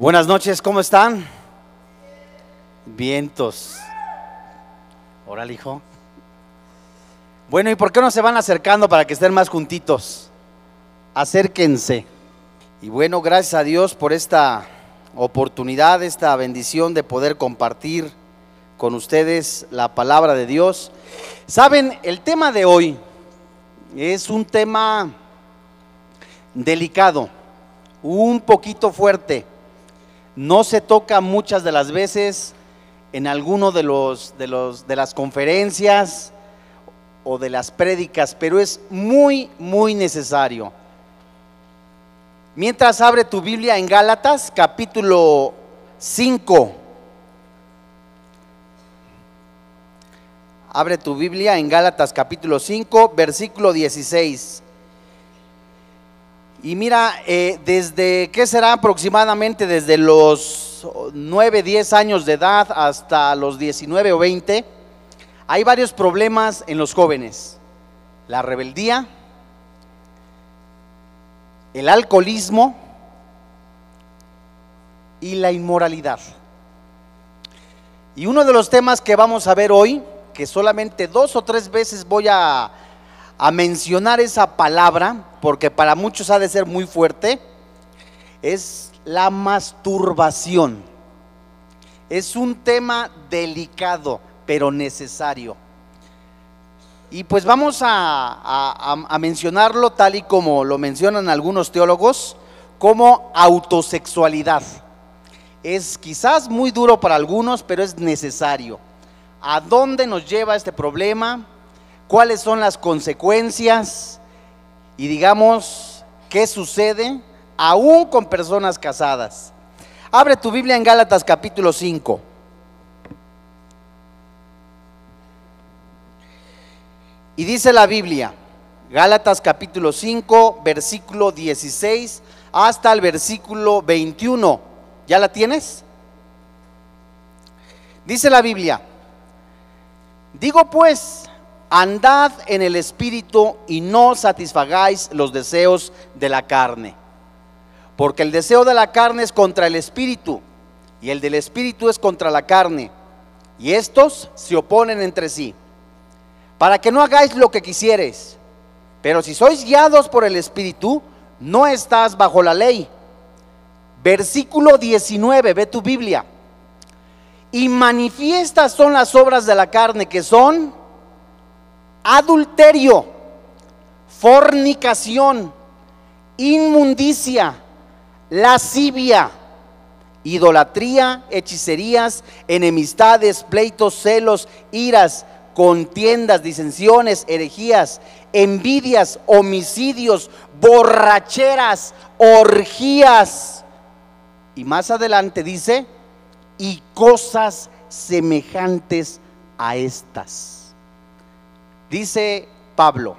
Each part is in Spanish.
Buenas noches, ¿cómo están? Vientos. Órale, hijo. Bueno, ¿y por qué no se van acercando para que estén más juntitos? Acérquense. Y bueno, gracias a Dios por esta oportunidad, esta bendición de poder compartir con ustedes la palabra de Dios. Saben, el tema de hoy es un tema delicado, un poquito fuerte. No se toca muchas de las veces en alguno de los de los de las conferencias o de las prédicas, pero es muy muy necesario. Mientras abre tu Biblia en Gálatas capítulo 5 Abre tu Biblia en Gálatas capítulo 5, versículo 16. Y mira, eh, desde, ¿qué será aproximadamente? Desde los 9, 10 años de edad hasta los 19 o 20, hay varios problemas en los jóvenes. La rebeldía, el alcoholismo y la inmoralidad. Y uno de los temas que vamos a ver hoy que solamente dos o tres veces voy a, a mencionar esa palabra, porque para muchos ha de ser muy fuerte, es la masturbación. Es un tema delicado, pero necesario. Y pues vamos a, mencionarlo tal y como lo mencionan algunos teólogos, como autosexualidad. Es quizás muy duro para algunos, pero es necesario a dónde nos lleva este problema, cuáles son las consecuencias y digamos qué sucede aún con personas casadas. Abre tu Biblia en Gálatas capítulo 5. Y dice la Biblia, Gálatas capítulo 5, versículo 16 hasta el versículo 21. ¿Ya la tienes? Dice la Biblia, Digo pues, andad en el espíritu y no satisfagáis los deseos de la carne. Porque el deseo de la carne es contra el espíritu y el del espíritu es contra la carne. Y estos se oponen entre sí. Para que no hagáis lo que quisieres. Pero si sois guiados por el espíritu, no estás bajo la ley. Versículo 19, ve tu Biblia. Y manifiestas son las obras de la carne que son adulterio, fornicación, inmundicia, lascivia, idolatría, hechicerías, enemistades, pleitos, celos, iras, contiendas, disensiones, herejías, envidias, homicidios, borracheras, orgías. Y más adelante dice, y cosas semejantes a estas. Dice Pablo,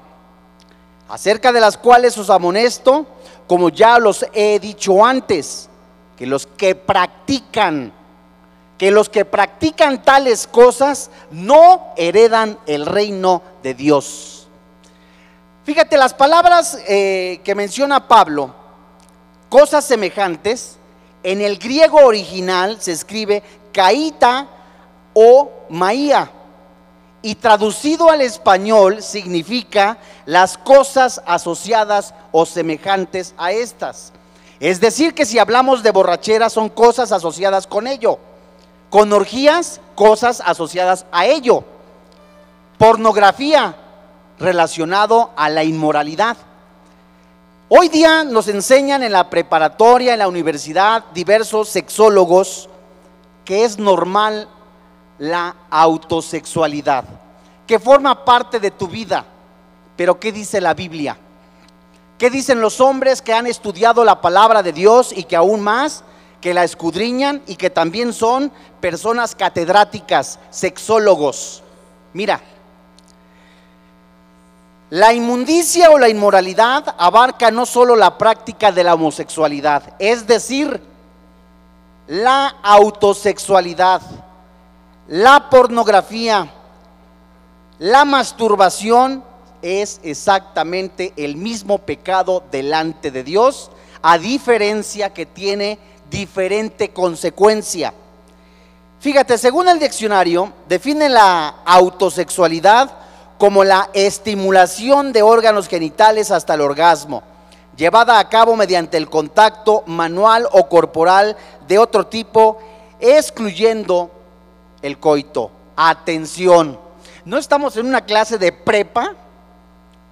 acerca de las cuales os amonesto, como ya los he dicho antes, que los que practican, que los que practican tales cosas no heredan el reino de Dios. Fíjate, las palabras eh, que menciona Pablo, cosas semejantes, en el griego original se escribe caíta o maía y traducido al español significa las cosas asociadas o semejantes a estas. Es decir, que si hablamos de borrachera son cosas asociadas con ello. Con orgías, cosas asociadas a ello. Pornografía relacionado a la inmoralidad. Hoy día nos enseñan en la preparatoria, en la universidad, diversos sexólogos que es normal la autosexualidad, que forma parte de tu vida. Pero ¿qué dice la Biblia? ¿Qué dicen los hombres que han estudiado la palabra de Dios y que aún más, que la escudriñan y que también son personas catedráticas, sexólogos? Mira, la inmundicia o la inmoralidad abarca no solo la práctica de la homosexualidad, es decir, la autosexualidad, la pornografía, la masturbación es exactamente el mismo pecado delante de Dios, a diferencia que tiene diferente consecuencia. Fíjate, según el diccionario, define la autosexualidad como la estimulación de órganos genitales hasta el orgasmo, llevada a cabo mediante el contacto manual o corporal de otro tipo, excluyendo el coito. Atención, no estamos en una clase de prepa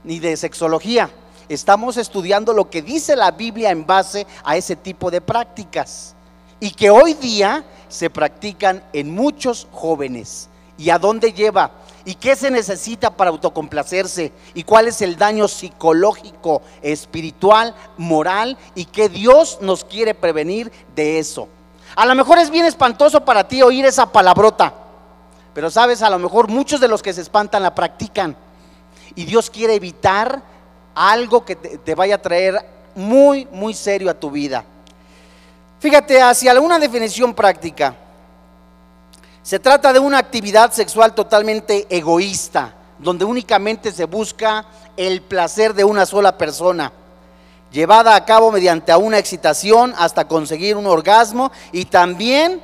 ni de sexología, estamos estudiando lo que dice la Biblia en base a ese tipo de prácticas y que hoy día se practican en muchos jóvenes. ¿Y a dónde lleva? ¿Y qué se necesita para autocomplacerse? ¿Y cuál es el daño psicológico, espiritual, moral? ¿Y qué Dios nos quiere prevenir de eso? A lo mejor es bien espantoso para ti oír esa palabrota, pero sabes, a lo mejor muchos de los que se espantan la practican. Y Dios quiere evitar algo que te, vaya a traer muy, muy serio a tu vida. Fíjate, hacia alguna definición práctica, se trata de una actividad sexual totalmente egoísta, donde únicamente se busca el placer de una sola persona, llevada a cabo mediante una excitación hasta conseguir un orgasmo y también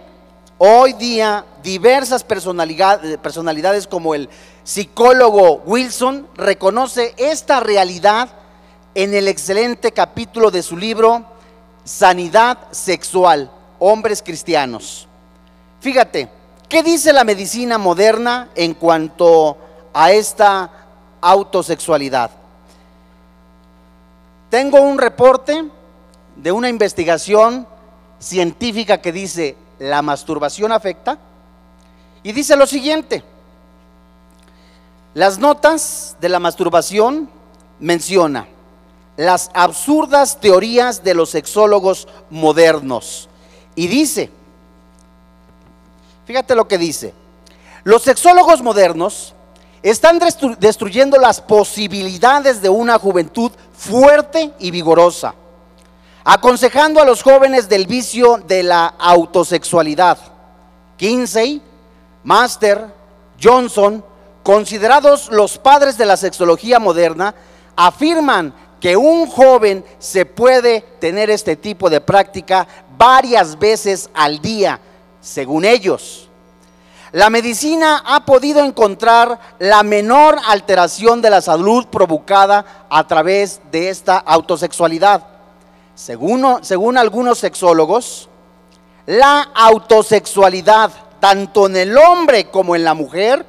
hoy día diversas personalidades, como el psicólogo Wilson reconoce esta realidad en el excelente capítulo de su libro Sanidad Sexual, Hombres Cristianos. Fíjate, ¿Qué dice la medicina moderna en cuanto a esta autosexualidad? Tengo un reporte de una investigación científica que dice, ¿la masturbación afecta? Y dice lo siguiente, las notas de la masturbación menciona las absurdas teorías de los sexólogos modernos y dice, Fíjate lo que dice. Los sexólogos modernos están destruyendo las posibilidades de una juventud fuerte y vigorosa, aconsejando a los jóvenes del vicio de la autosexualidad. Kinsey, Master, Johnson, considerados los padres de la sexología moderna, afirman que un joven se puede tener este tipo de práctica varias veces al día según ellos. La medicina ha podido encontrar la menor alteración de la salud provocada a través de esta autosexualidad. Según, algunos sexólogos, la autosexualidad, tanto en el hombre como en la mujer,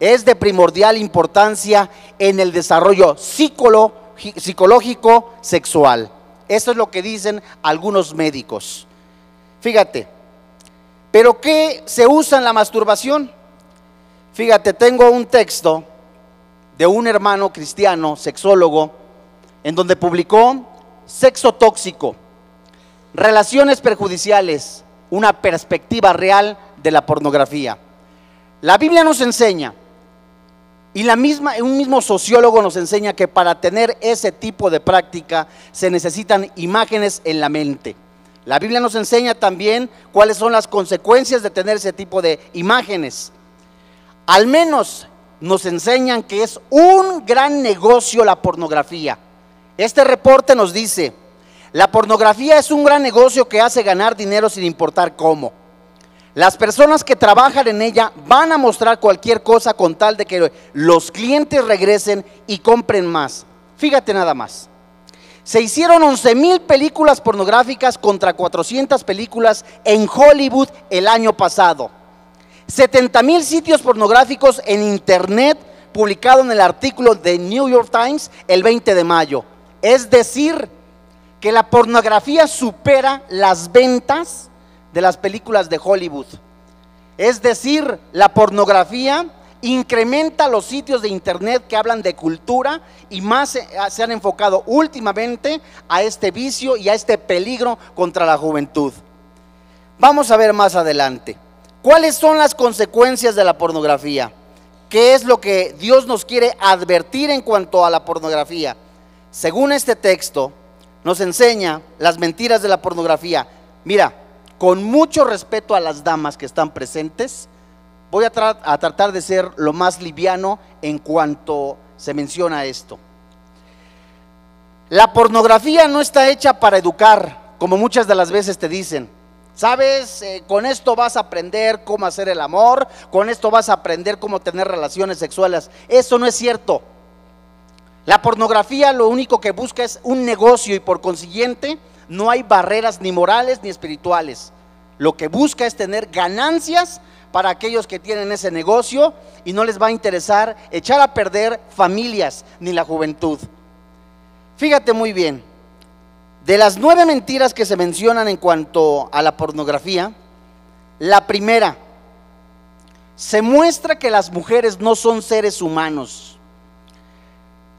es de primordial importancia en el desarrollo psicológico sexual. Eso es lo que dicen algunos médicos. Fíjate, pero ¿qué se usa en la masturbación? Fíjate, tengo un texto de un hermano cristiano, sexólogo, en donde publicó Sexo tóxico, relaciones perjudiciales, una perspectiva real de la pornografía. La Biblia nos enseña, y la misma, un mismo sociólogo nos enseña que para tener ese tipo de práctica se necesitan imágenes en la mente. La Biblia nos enseña también cuáles son las consecuencias de tener ese tipo de imágenes. Al menos nos enseñan que es un gran negocio la pornografía. Este reporte nos dice, la pornografía es un gran negocio que hace ganar dinero sin importar cómo. Las personas que trabajan en ella van a mostrar cualquier cosa con tal de que los clientes regresen y compren más. Fíjate nada más. Se hicieron 11 mil películas pornográficas contra 400 películas en Hollywood el año pasado. 70 mil sitios pornográficos en Internet publicado en el artículo de New York Times el 20 de mayo. Es decir, que la pornografía supera las ventas de las películas de Hollywood. Es decir, la pornografía incrementa los sitios de internet que hablan de cultura y más se, han enfocado últimamente a este vicio y a este peligro contra la juventud. Vamos a ver más adelante. ¿Cuáles son las consecuencias de la pornografía? ¿Qué es lo que Dios nos quiere advertir en cuanto a la pornografía? Según este texto, nos enseña las mentiras de la pornografía. Mira, con mucho respeto a las damas que están presentes, Voy a, tratar de ser lo más liviano en cuanto se menciona esto. La pornografía no está hecha para educar, como muchas de las veces te dicen. ¿Sabes? Eh, con esto vas a aprender cómo hacer el amor, con esto vas a aprender cómo tener relaciones sexuales. Eso no es cierto. La pornografía lo único que busca es un negocio y por consiguiente no hay barreras ni morales ni espirituales. Lo que busca es tener ganancias para aquellos que tienen ese negocio y no les va a interesar echar a perder familias ni la juventud. Fíjate muy bien, de las nueve mentiras que se mencionan en cuanto a la pornografía, la primera, se muestra que las mujeres no son seres humanos.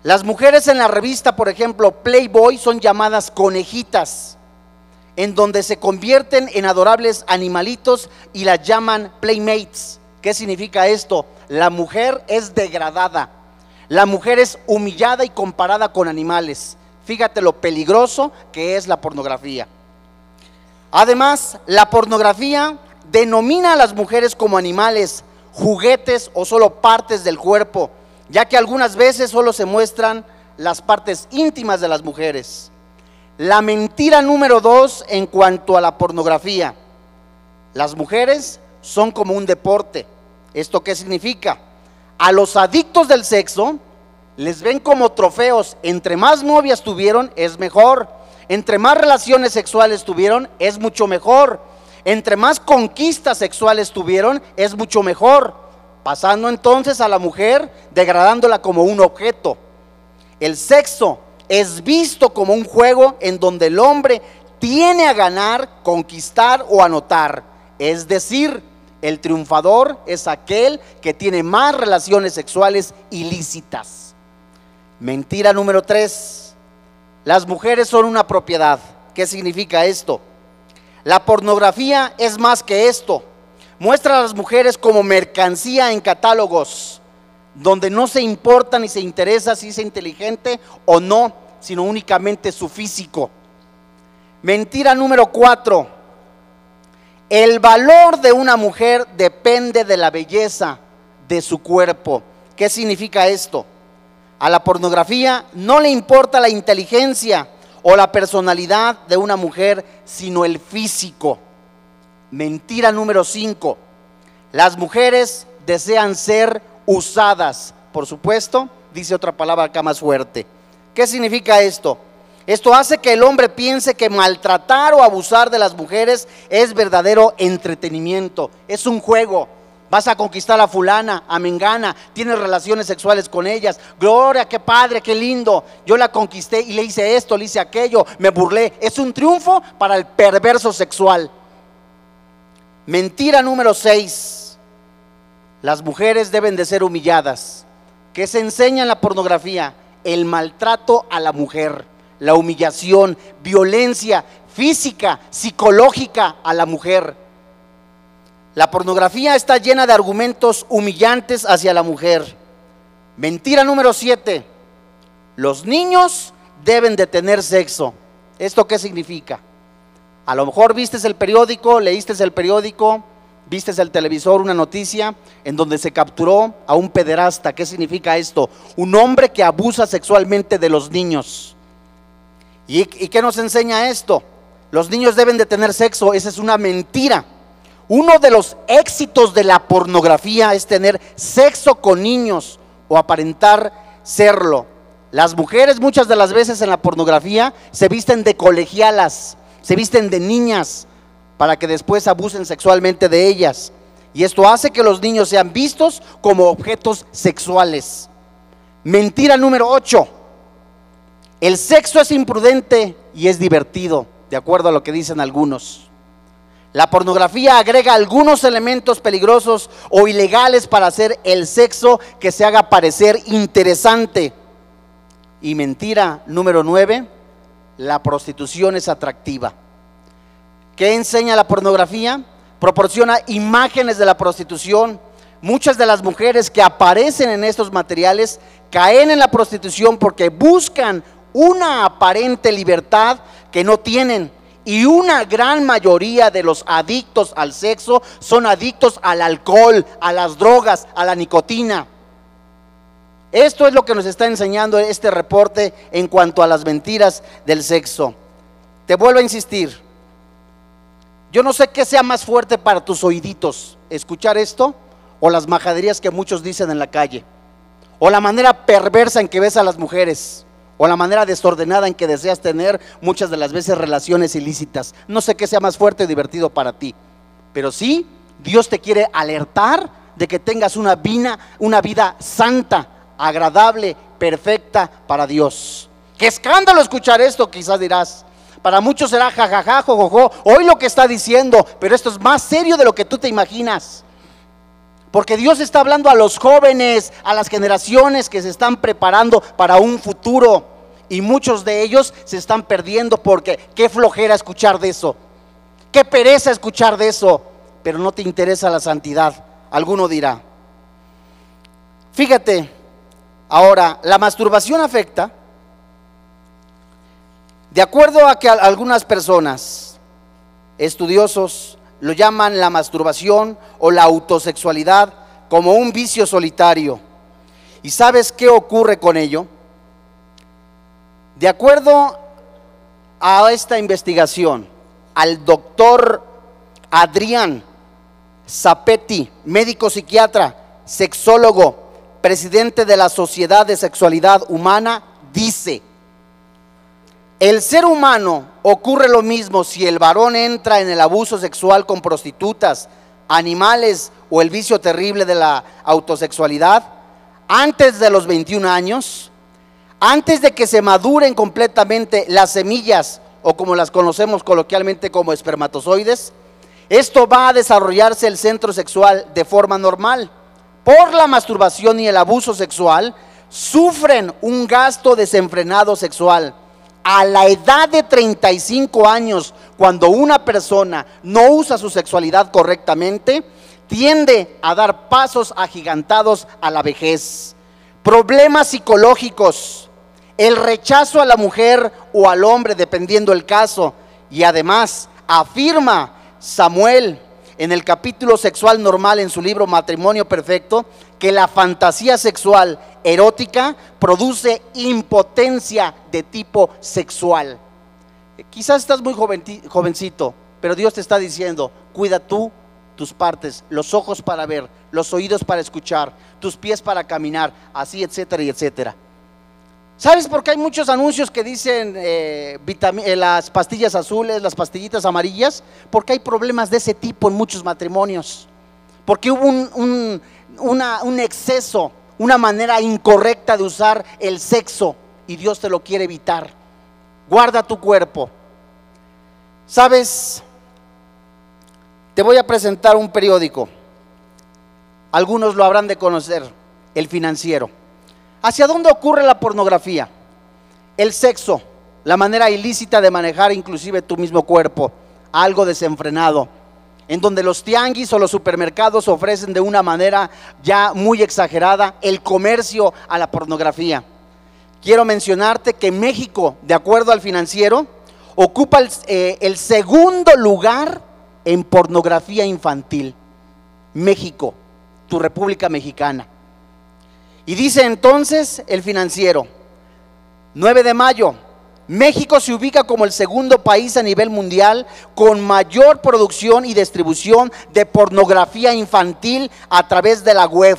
Las mujeres en la revista, por ejemplo, Playboy, son llamadas conejitas, en donde se convierten en adorables animalitos y las llaman playmates. ¿Qué significa esto? La mujer es degradada, la mujer es humillada y comparada con animales. Fíjate lo peligroso que es la pornografía. Además, la pornografía denomina a las mujeres como animales, juguetes o solo partes del cuerpo, ya que algunas veces solo se muestran las partes íntimas de las mujeres. La mentira número dos en cuanto a la pornografía. Las mujeres son como un deporte. ¿Esto qué significa? A los adictos del sexo les ven como trofeos. Entre más novias tuvieron, es mejor. Entre más relaciones sexuales tuvieron, es mucho mejor. Entre más conquistas sexuales tuvieron, es mucho mejor. Pasando entonces a la mujer, degradándola como un objeto. El sexo es visto como un juego en donde el hombre tiene a ganar, conquistar o anotar. Es decir, el triunfador es aquel que tiene más relaciones sexuales ilícitas. Mentira número tres, las mujeres son una propiedad. ¿Qué significa esto? La pornografía es más que esto. Muestra a las mujeres como mercancía en catálogos, donde no se importa ni se interesa si es inteligente o no, sino únicamente su físico. Mentira número cuatro, el valor de una mujer depende de la belleza de su cuerpo. ¿Qué significa esto? A la pornografía no le importa la inteligencia o la personalidad de una mujer, sino el físico. Mentira número 5. Las mujeres desean ser usadas. Por supuesto, dice otra palabra acá más fuerte. ¿Qué significa esto? Esto hace que el hombre piense que maltratar o abusar de las mujeres es verdadero entretenimiento, es un juego, Vas a conquistar a fulana, a Mengana, tienes relaciones sexuales con ellas. Gloria, qué padre, qué lindo. Yo la conquisté y le hice esto, le hice aquello, me burlé. Es un triunfo para el perverso sexual. Mentira número 6. Las mujeres deben de ser humilladas. ¿Qué se enseña en la pornografía? El maltrato a la mujer, la humillación, violencia física, psicológica a la mujer. La pornografía está llena de argumentos humillantes hacia la mujer. Mentira número 7. Los niños deben de tener sexo. ¿Esto qué significa? A lo mejor vistes el periódico, leíste el periódico, vistes el televisor, una noticia en donde se capturó a un pederasta. ¿Qué significa esto? Un hombre que abusa sexualmente de los niños. ¿Y, y qué nos enseña esto? Los niños deben de tener sexo. Esa es una mentira. Uno de los éxitos de la pornografía es tener sexo con niños o aparentar serlo. Las mujeres muchas de las veces en la pornografía se visten de colegialas, se visten de niñas para que después abusen sexualmente de ellas. Y esto hace que los niños sean vistos como objetos sexuales. Mentira número 8. El sexo es imprudente y es divertido, de acuerdo a lo que dicen algunos. La pornografía agrega algunos elementos peligrosos o ilegales para hacer el sexo que se haga parecer interesante. Y mentira número nueve, la prostitución es atractiva. ¿Qué enseña la pornografía? Proporciona imágenes de la prostitución. Muchas de las mujeres que aparecen en estos materiales caen en la prostitución porque buscan una aparente libertad que no tienen y una gran mayoría de los adictos al sexo son adictos al alcohol, a las drogas, a la nicotina. Esto es lo que nos está enseñando este reporte en cuanto a las mentiras del sexo. Te vuelvo a insistir. Yo no sé qué sea más fuerte para tus oíditos, escuchar esto o las majaderías que muchos dicen en la calle, o la manera perversa en que ves a las mujeres, o la manera desordenada en que deseas tener muchas de las veces relaciones ilícitas. No sé qué sea más fuerte y divertido para ti, pero sí, Dios te quiere alertar de que tengas una vida, una vida santa, agradable, perfecta para Dios. Qué escándalo escuchar esto, quizás dirás. Para muchos será jajaja, jojojo, hoy lo que está diciendo, pero esto es más serio de lo que tú te imaginas. Porque Dios está hablando a los jóvenes, a las generaciones que se están preparando para un futuro. Y muchos de ellos se están perdiendo porque qué flojera escuchar de eso. Qué pereza escuchar de eso. Pero no te interesa la santidad. Alguno dirá. Fíjate, ahora, la masturbación afecta de acuerdo a que algunas personas, estudiosos, lo llaman la masturbación o la autosexualidad como un vicio solitario. ¿Y sabes qué ocurre con ello? De acuerdo a esta investigación, al doctor Adrián Zapetti, médico psiquiatra, sexólogo, presidente de la Sociedad de Sexualidad Humana, dice, el ser humano ocurre lo mismo si el varón entra en el abuso sexual con prostitutas, animales o el vicio terrible de la autosexualidad antes de los 21 años, antes de que se maduren completamente las semillas o como las conocemos coloquialmente como espermatozoides, esto va a desarrollarse el centro sexual de forma normal. Por la masturbación y el abuso sexual, sufren un gasto desenfrenado sexual a la edad de 35 años, cuando una persona no usa su sexualidad correctamente, tiende a dar pasos agigantados a la vejez. Problemas psicológicos, el rechazo a la mujer o al hombre, dependiendo el caso. Y además, afirma Samuel en el capítulo sexual normal en su libro Matrimonio Perfecto, que la fantasía sexual erótica produce impotencia de tipo sexual. Quizás estás muy jovencito, pero Dios te está diciendo, cuida tú tus partes, los ojos para ver, los oídos para escuchar, tus pies para caminar, así, etcétera y etcétera. ¿Sabes por qué hay muchos anuncios que dicen eh, eh, las pastillas azules, las pastillitas amarillas? Porque hay problemas de ese tipo en muchos matrimonios. Porque hubo un, un exceso una manera incorrecta de usar el sexo y Dios te lo quiere evitar. Guarda tu cuerpo. ¿Sabes? Te voy a presentar un periódico. Algunos lo habrán de conocer, el financiero. ¿Hacia dónde ocurre la pornografía? El sexo, la manera ilícita de manejar inclusive tu mismo cuerpo, algo desenfrenado en donde los tianguis o los supermercados ofrecen de una manera ya muy exagerada el comercio a la pornografía. Quiero mencionarte que México, de acuerdo al financiero, ocupa el, eh, el segundo lugar en pornografía infantil. México, tu República Mexicana. Y dice entonces el financiero, 9 de mayo, México se ubica como el segundo país a nivel mundial con mayor producción y distribución de pornografía infantil a través de la web.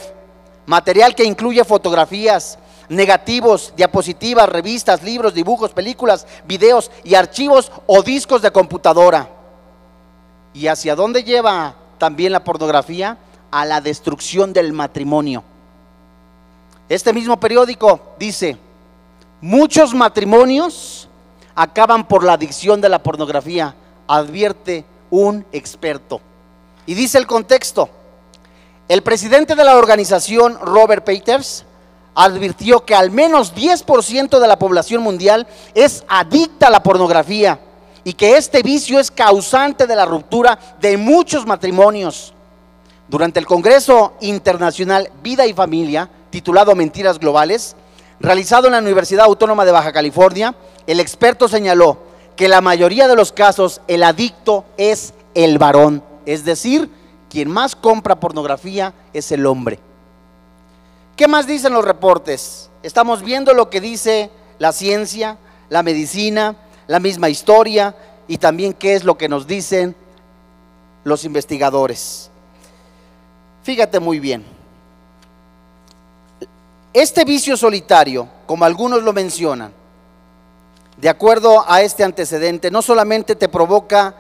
Material que incluye fotografías, negativos, diapositivas, revistas, libros, dibujos, películas, videos y archivos o discos de computadora. ¿Y hacia dónde lleva también la pornografía? A la destrucción del matrimonio. Este mismo periódico dice, Muchos matrimonios acaban por la adicción de la pornografía, advierte un experto. Y dice el contexto, el presidente de la organización, Robert Peters, advirtió que al menos 10% de la población mundial es adicta a la pornografía y que este vicio es causante de la ruptura de muchos matrimonios. Durante el Congreso Internacional Vida y Familia, titulado Mentiras Globales, realizado en la Universidad Autónoma de Baja California, el experto señaló que la mayoría de los casos el adicto es el varón, es decir, quien más compra pornografía es el hombre. ¿Qué más dicen los reportes? Estamos viendo lo que dice la ciencia, la medicina, la misma historia y también qué es lo que nos dicen los investigadores. Fíjate muy bien. Este vicio solitario, como algunos lo mencionan, de acuerdo a este antecedente, no solamente te provoca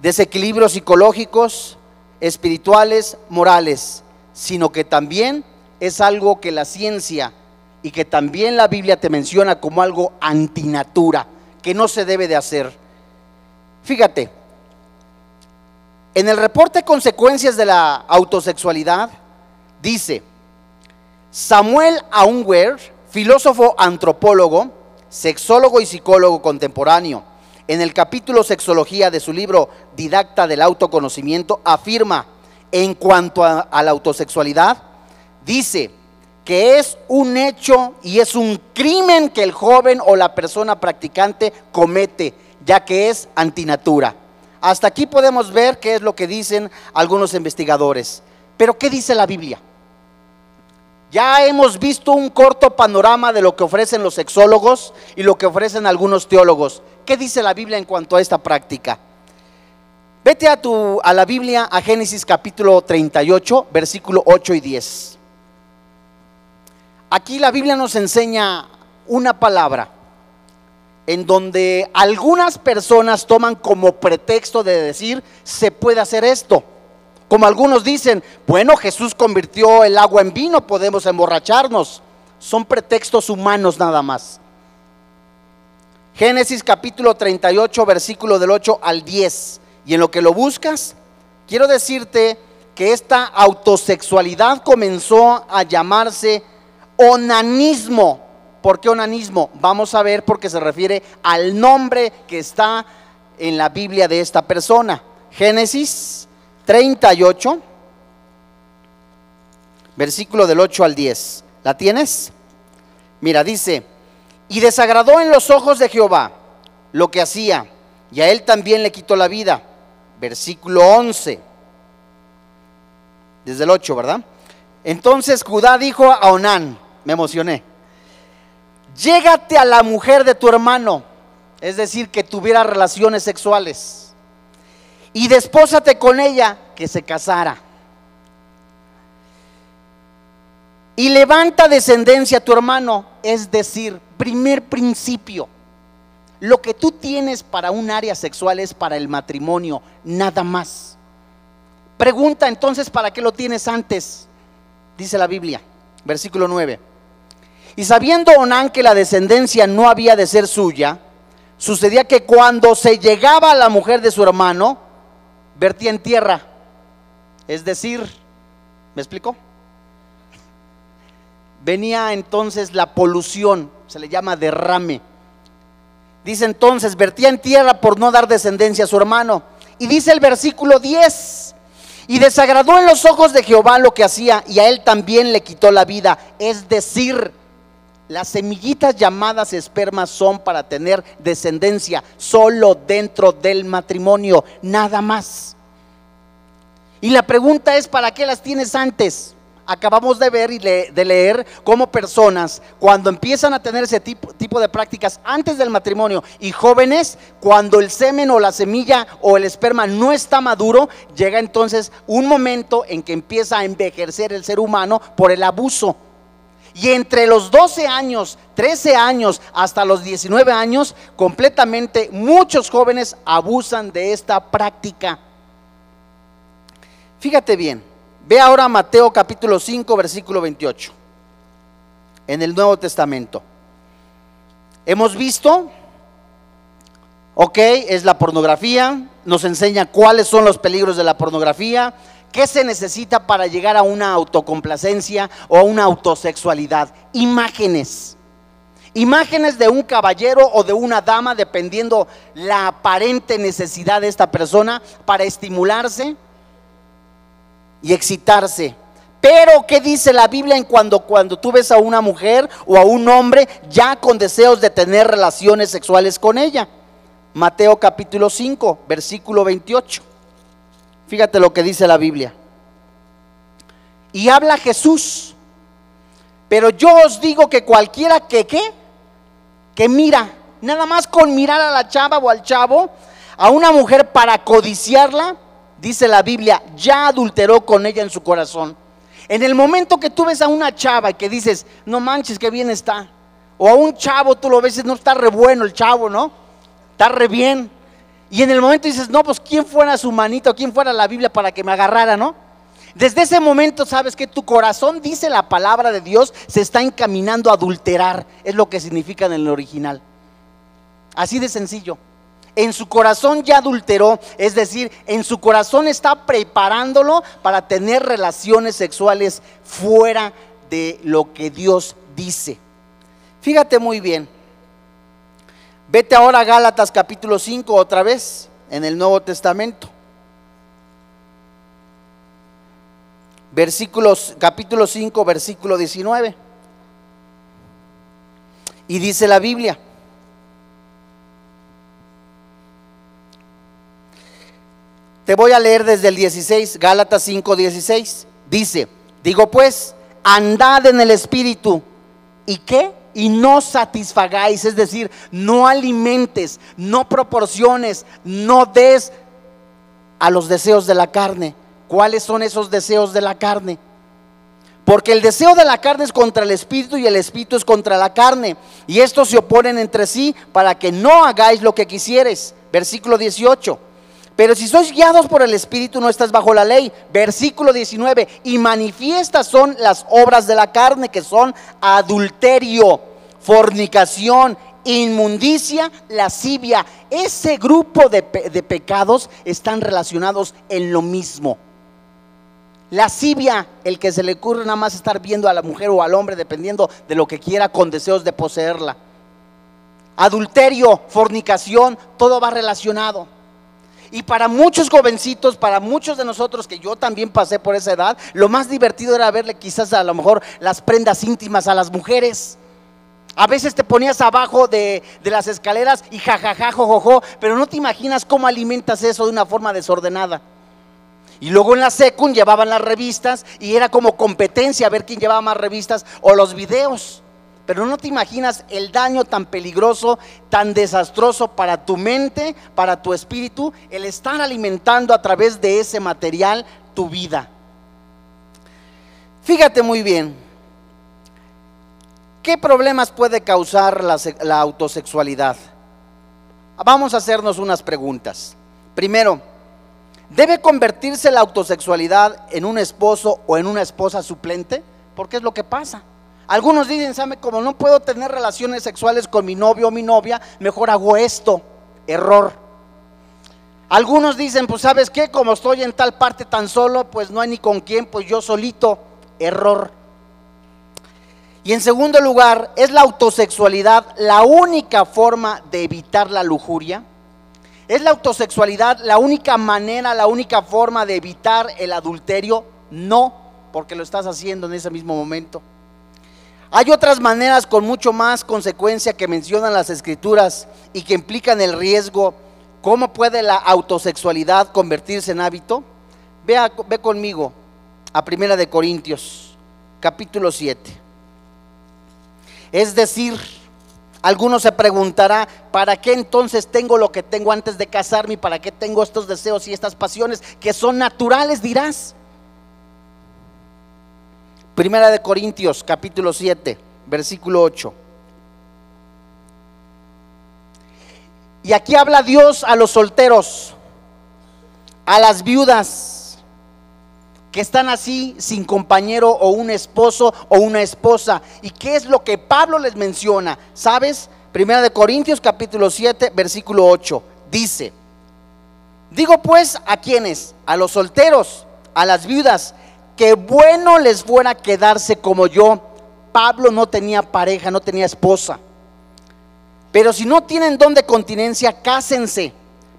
desequilibrios psicológicos, espirituales, morales, sino que también es algo que la ciencia y que también la Biblia te menciona como algo antinatura, que no se debe de hacer. Fíjate, en el reporte Consecuencias de la Autosexualidad dice, Samuel Aunwer, filósofo antropólogo, sexólogo y psicólogo contemporáneo, en el capítulo Sexología de su libro Didacta del Autoconocimiento, afirma en cuanto a, a la autosexualidad, dice que es un hecho y es un crimen que el joven o la persona practicante comete, ya que es antinatura. Hasta aquí podemos ver qué es lo que dicen algunos investigadores. Pero ¿qué dice la Biblia? Ya hemos visto un corto panorama de lo que ofrecen los sexólogos y lo que ofrecen algunos teólogos. ¿Qué dice la Biblia en cuanto a esta práctica? Vete a, tu, a la Biblia, a Génesis capítulo 38, versículo 8 y 10. Aquí la Biblia nos enseña una palabra en donde algunas personas toman como pretexto de decir, se puede hacer esto. Como algunos dicen, bueno, Jesús convirtió el agua en vino, podemos emborracharnos. Son pretextos humanos nada más. Génesis capítulo 38, versículo del 8 al 10. Y en lo que lo buscas, quiero decirte que esta autosexualidad comenzó a llamarse onanismo. ¿Por qué onanismo? Vamos a ver porque se refiere al nombre que está en la Biblia de esta persona. Génesis 38, versículo del 8 al 10. ¿La tienes? Mira, dice, y desagradó en los ojos de Jehová lo que hacía, y a él también le quitó la vida. Versículo 11, desde el 8, ¿verdad? Entonces Judá dijo a Onán, me emocioné, llégate a la mujer de tu hermano, es decir, que tuviera relaciones sexuales, y despósate con ella, que se casara. Y levanta descendencia a tu hermano, es decir, primer principio. Lo que tú tienes para un área sexual es para el matrimonio, nada más. Pregunta entonces, ¿para qué lo tienes antes? Dice la Biblia, versículo 9. Y sabiendo Onán que la descendencia no había de ser suya, sucedía que cuando se llegaba a la mujer de su hermano, vertía en tierra. Es decir, ¿me explicó? Venía entonces la polución, se le llama derrame. Dice entonces, vertía en tierra por no dar descendencia a su hermano. Y dice el versículo 10, y desagradó en los ojos de Jehová lo que hacía, y a él también le quitó la vida. Es decir, las semillitas llamadas espermas son para tener descendencia solo dentro del matrimonio, nada más. Y la pregunta es, ¿para qué las tienes antes? Acabamos de ver y de leer cómo personas, cuando empiezan a tener ese tipo, tipo de prácticas antes del matrimonio y jóvenes, cuando el semen o la semilla o el esperma no está maduro, llega entonces un momento en que empieza a envejecer el ser humano por el abuso. Y entre los 12 años, 13 años, hasta los 19 años, completamente muchos jóvenes abusan de esta práctica. Fíjate bien, ve ahora Mateo capítulo 5, versículo 28, en el Nuevo Testamento. Hemos visto, ok, es la pornografía, nos enseña cuáles son los peligros de la pornografía, ¿Qué se necesita para llegar a una autocomplacencia o a una autosexualidad? Imágenes. Imágenes de un caballero o de una dama, dependiendo la aparente necesidad de esta persona para estimularse y excitarse. Pero, ¿qué dice la Biblia en cuando, cuando tú ves a una mujer o a un hombre ya con deseos de tener relaciones sexuales con ella? Mateo capítulo 5, versículo 28. Fíjate lo que dice la Biblia. Y habla Jesús. Pero yo os digo que cualquiera que qué, que mira, nada más con mirar a la chava o al chavo, a una mujer para codiciarla, dice la Biblia, ya adulteró con ella en su corazón. En el momento que tú ves a una chava y que dices, no manches, qué bien está. O a un chavo, tú lo ves, no está re bueno el chavo, ¿no? Está re bien. Y en el momento dices, no, pues quién fuera su manito, quién fuera la Biblia para que me agarrara, ¿no? Desde ese momento sabes que tu corazón, dice la palabra de Dios, se está encaminando a adulterar. Es lo que significa en el original. Así de sencillo. En su corazón ya adulteró, es decir, en su corazón está preparándolo para tener relaciones sexuales fuera de lo que Dios dice. Fíjate muy bien. Vete ahora a Gálatas capítulo 5 otra vez en el Nuevo Testamento. Versículos capítulo 5 versículo 19. Y dice la Biblia: Te voy a leer desde el 16, Gálatas 5, 16. Dice, digo pues, andad en el Espíritu. ¿Y qué? Y no satisfagáis, es decir, no alimentes, no proporciones, no des a los deseos de la carne. ¿Cuáles son esos deseos de la carne? Porque el deseo de la carne es contra el espíritu y el espíritu es contra la carne. Y estos se oponen entre sí para que no hagáis lo que quisieres. Versículo 18. Pero si sois guiados por el Espíritu, no estás bajo la ley. Versículo 19. Y manifiestas son las obras de la carne, que son adulterio, fornicación, inmundicia, lascivia. Ese grupo de, de pecados están relacionados en lo mismo. Lascivia, el que se le ocurre nada más estar viendo a la mujer o al hombre, dependiendo de lo que quiera, con deseos de poseerla. Adulterio, fornicación, todo va relacionado. Y para muchos jovencitos, para muchos de nosotros que yo también pasé por esa edad, lo más divertido era verle quizás a lo mejor las prendas íntimas a las mujeres. A veces te ponías abajo de, las escaleras y jajaja, jojojo, pero no te imaginas cómo alimentas eso de una forma desordenada. Y luego en la secund llevaban las revistas y era como competencia ver quién llevaba más revistas o los videos. Pero no te imaginas el daño tan peligroso, tan desastroso para tu mente, para tu espíritu, el estar alimentando a través de ese material tu vida. Fíjate muy bien, ¿qué problemas puede causar la, autosexualidad? Vamos a hacernos unas preguntas. Primero, ¿debe convertirse la autosexualidad en un esposo o en una esposa suplente? Porque es lo que pasa. Algunos dicen, ¿sabe? Como no puedo tener relaciones sexuales con mi novio o mi novia, mejor hago esto. Error. Algunos dicen, pues sabes qué, como estoy en tal parte tan solo, pues no hay ni con quién, pues yo solito. Error. Y en segundo lugar, ¿es la autosexualidad la única forma de evitar la lujuria? ¿Es la autosexualidad la única manera, la única forma de evitar el adulterio? No, porque lo estás haciendo en ese mismo momento. Hay otras maneras con mucho más consecuencia que mencionan las escrituras y que implican el riesgo. ¿Cómo puede la autosexualidad convertirse en hábito? Ve, conmigo a Primera de Corintios, capítulo 7. Es decir, algunos se preguntará, ¿para qué entonces tengo lo que tengo antes de casarme? ¿Para qué tengo estos deseos y estas pasiones que son naturales, dirás? Primera de Corintios, capítulo 7, versículo 8. Y aquí habla Dios a los solteros, a las viudas que están así sin compañero o un esposo o una esposa. ¿Y qué es lo que Pablo les menciona? ¿Sabes? Primera de Corintios capítulo 7, versículo 8. Dice, digo pues a quienes, a los solteros, a las viudas que bueno les fuera quedarse como yo. Pablo no tenía pareja, no tenía esposa. Pero si no tienen don de continencia, cásense.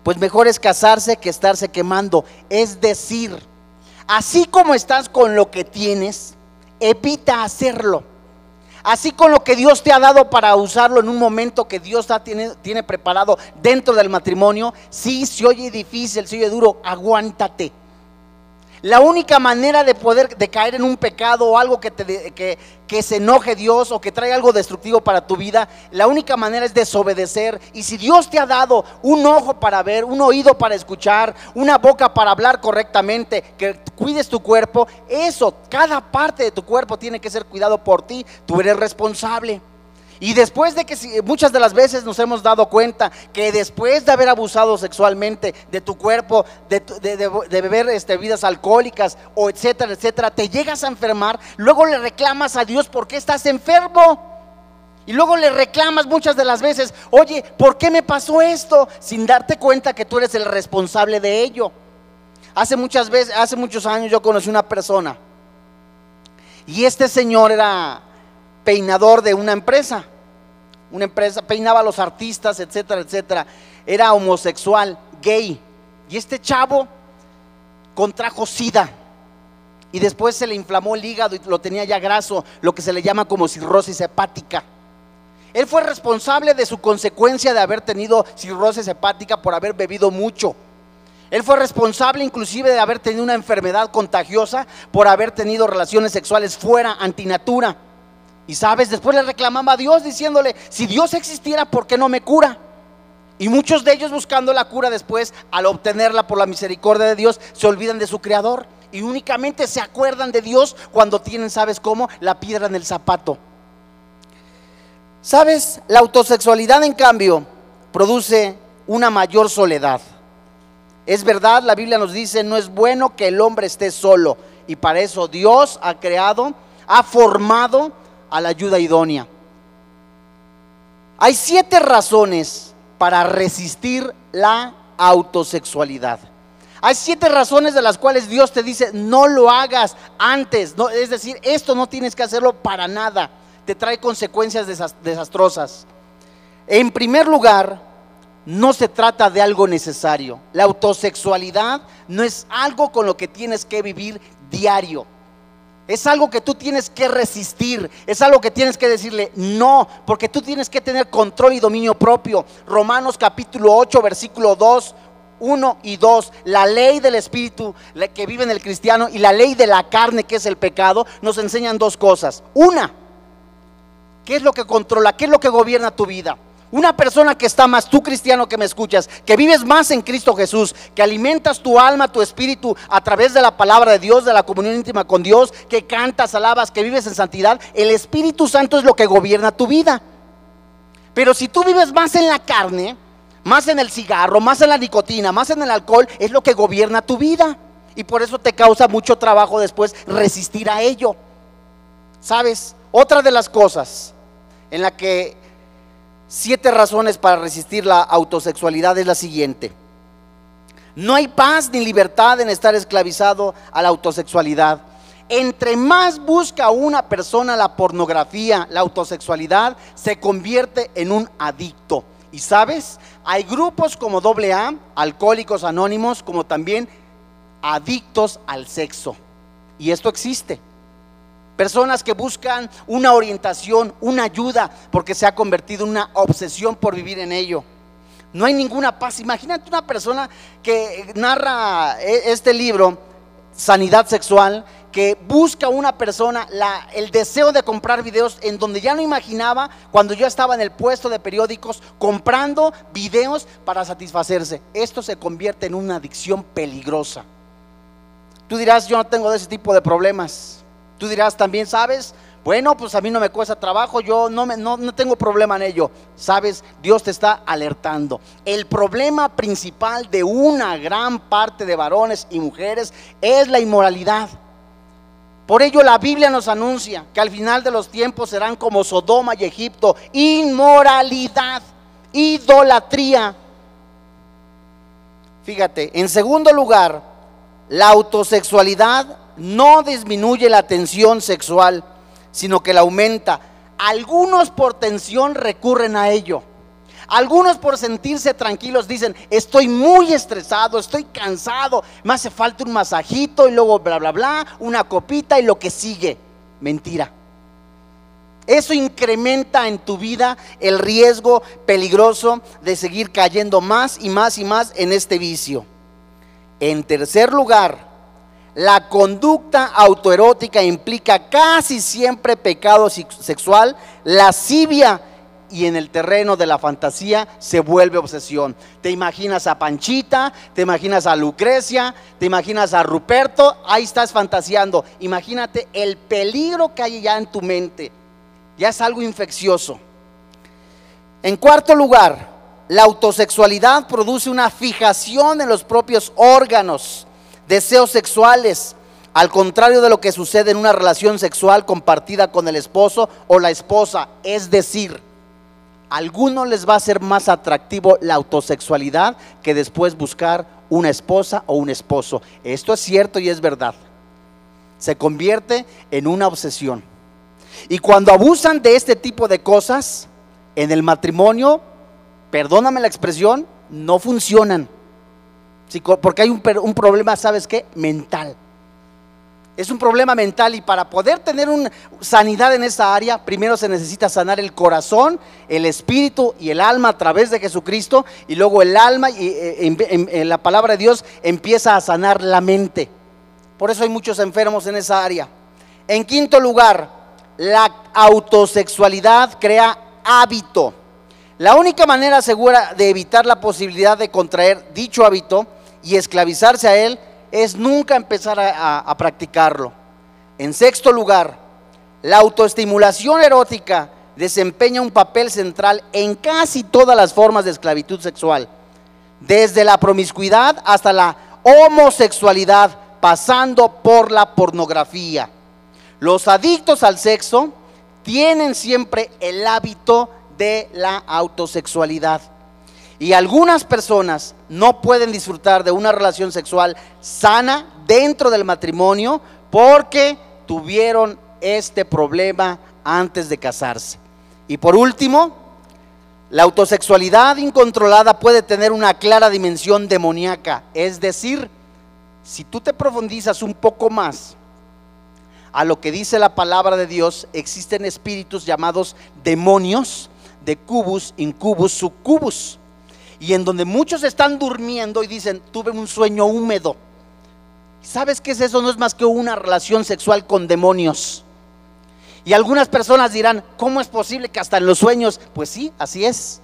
Pues mejor es casarse que estarse quemando. Es decir, así como estás con lo que tienes, evita hacerlo. Así con lo que Dios te ha dado para usarlo en un momento que Dios tiene, tiene preparado dentro del matrimonio, sí, se oye difícil, se oye duro, aguántate La única manera de poder de caer en un pecado o algo que, te, que, que se enoje Dios o que trae algo destructivo para tu vida, la única manera es desobedecer. Y si Dios te ha dado un ojo para ver, un oído para escuchar, una boca para hablar correctamente, que cuides tu cuerpo, eso, cada parte de tu cuerpo tiene que ser cuidado por ti. Tú eres responsable. Y después de que muchas de las veces nos hemos dado cuenta que después de haber abusado sexualmente de tu cuerpo, de, beber este, bebidas alcohólicas o etcétera, etcétera, te llegas a enfermar, luego le reclamas a Dios por qué estás enfermo. Y luego le reclamas muchas de las veces, oye, ¿por qué me pasó esto? Sin darte cuenta que tú eres el responsable de ello. Hace muchas veces, hace muchos años yo conocí una persona y este señor era peinador de una empresa una empresa, peinaba a los artistas, etcétera, etcétera. Era homosexual, gay. Y este chavo contrajo sida. Y después se le inflamó el hígado y lo tenía ya graso, lo que se le llama como cirrosis hepática. Él fue responsable de su consecuencia de haber tenido cirrosis hepática por haber bebido mucho. Él fue responsable inclusive de haber tenido una enfermedad contagiosa por haber tenido relaciones sexuales fuera antinatura. Y sabes, después le reclamaba a Dios diciéndole, si Dios existiera, ¿por qué no me cura? Y muchos de ellos buscando la cura después, al obtenerla por la misericordia de Dios, se olvidan de su creador y únicamente se acuerdan de Dios cuando tienen, ¿sabes cómo? La piedra en el zapato. ¿Sabes? La autosexualidad, en cambio, produce una mayor soledad. Es verdad, la Biblia nos dice, no es bueno que el hombre esté solo. Y para eso Dios ha creado, ha formado a la ayuda idónea. Hay siete razones para resistir la autosexualidad. Hay siete razones de las cuales Dios te dice, no lo hagas antes. No, es decir, esto no tienes que hacerlo para nada. Te trae consecuencias desastrosas. En primer lugar, no se trata de algo necesario. La autosexualidad no es algo con lo que tienes que vivir diario. Es algo que tú tienes que resistir, es algo que tienes que decirle no, porque tú tienes que tener control y dominio propio. Romanos capítulo 8, versículo 2, 1 y 2, la ley del espíritu que vive en el cristiano y la ley de la carne que es el pecado, nos enseñan dos cosas. Una, ¿qué es lo que controla? ¿Qué es lo que gobierna tu vida? Una persona que está más, tú cristiano que me escuchas, que vives más en Cristo Jesús, que alimentas tu alma, tu espíritu a través de la palabra de Dios, de la comunión íntima con Dios, que cantas, alabas, que vives en santidad, el Espíritu Santo es lo que gobierna tu vida. Pero si tú vives más en la carne, más en el cigarro, más en la nicotina, más en el alcohol, es lo que gobierna tu vida. Y por eso te causa mucho trabajo después resistir a ello. ¿Sabes? Otra de las cosas en la que siete razones para resistir la autosexualidad es la siguiente. No hay paz ni libertad en estar esclavizado a la autosexualidad. Entre más busca una persona la pornografía, la autosexualidad, se convierte en un adicto. Y sabes, hay grupos como AA, alcohólicos anónimos, como también adictos al sexo. Y esto existe. Personas que buscan una orientación, una ayuda, porque se ha convertido en una obsesión por vivir en ello. No hay ninguna paz. Imagínate una persona que narra e, este libro, Sanidad Sexual, que busca una persona el deseo de comprar videos en donde ya no imaginaba cuando yo estaba en el puesto de periódicos comprando videos para satisfacerse. Esto se convierte en una adicción peligrosa. Tú dirás, yo no tengo de ese tipo de problemas. Tú dirás también, ¿sabes? Bueno, pues a mí no me cuesta trabajo, yo no, me, no, no tengo problema en ello. Sabes, Dios te está alertando. El problema principal de una gran parte de varones y mujeres es la inmoralidad. Por ello la Biblia nos anuncia que al final de los tiempos serán como Sodoma y Egipto, inmoralidad, idolatría. Fíjate, en segundo lugar, la autosexualidad no disminuye la tensión sexual, sino que la aumenta. Algunos por tensión recurren a ello. Algunos por sentirse tranquilos dicen, estoy muy estresado, estoy cansado, me hace falta un masajito y luego bla, bla, bla, una copita y lo que sigue. Mentira. Eso incrementa en tu vida el riesgo peligroso de seguir cayendo más y más y más en este vicio. En tercer lugar, la conducta autoerótica implica casi siempre pecado sexual, lascivia y en el terreno de la fantasía se vuelve obsesión. Te imaginas a Panchita, te imaginas a Lucrecia, te imaginas a Ruperto, ahí estás fantaseando. Imagínate el peligro que hay ya en tu mente. Ya es algo infeccioso. En cuarto lugar, la autosexualidad produce una fijación en los propios órganos, deseos sexuales, al contrario de lo que sucede en una relación sexual compartida con el esposo o la esposa. Es decir, a algunos les va a ser más atractivo la autosexualidad que después buscar una esposa o un esposo. Esto es cierto y es verdad. Se convierte en una obsesión. Y cuando abusan de este tipo de cosas en el matrimonio, perdóname la expresión, no funcionan. Porque hay un, un problema, ¿sabes qué? Mental. Es un problema mental y para poder tener una sanidad en esa área, primero se necesita sanar el corazón, el espíritu y el alma a través de Jesucristo y luego el alma y eh, en, la palabra de Dios empieza a sanar la mente. Por eso hay muchos enfermos en esa área. En quinto lugar, la autosexualidad crea hábito. La única manera segura de evitar la posibilidad de contraer dicho hábito y esclavizarse a él es nunca empezar a, practicarlo. En sexto lugar, la autoestimulación erótica desempeña un papel central en casi todas las formas de esclavitud sexual, desde la promiscuidad hasta la homosexualidad, pasando por la pornografía. Los adictos al sexo tienen siempre el hábito de la autosexualidad. Y algunas personas no pueden disfrutar de una relación sexual sana dentro del matrimonio porque tuvieron este problema antes de casarse. Y por último, la autosexualidad incontrolada puede tener una clara dimensión demoníaca. Es decir, si tú te profundizas un poco más a lo que dice la palabra de Dios, existen espíritus llamados demonios de cubus, incubus, sucubus y en donde muchos están durmiendo y dicen, tuve un sueño húmedo. ¿Sabes qué es eso? No es más que una relación sexual con demonios. Y algunas personas dirán, ¿cómo es posible que hasta en los sueños? Pues sí, así es.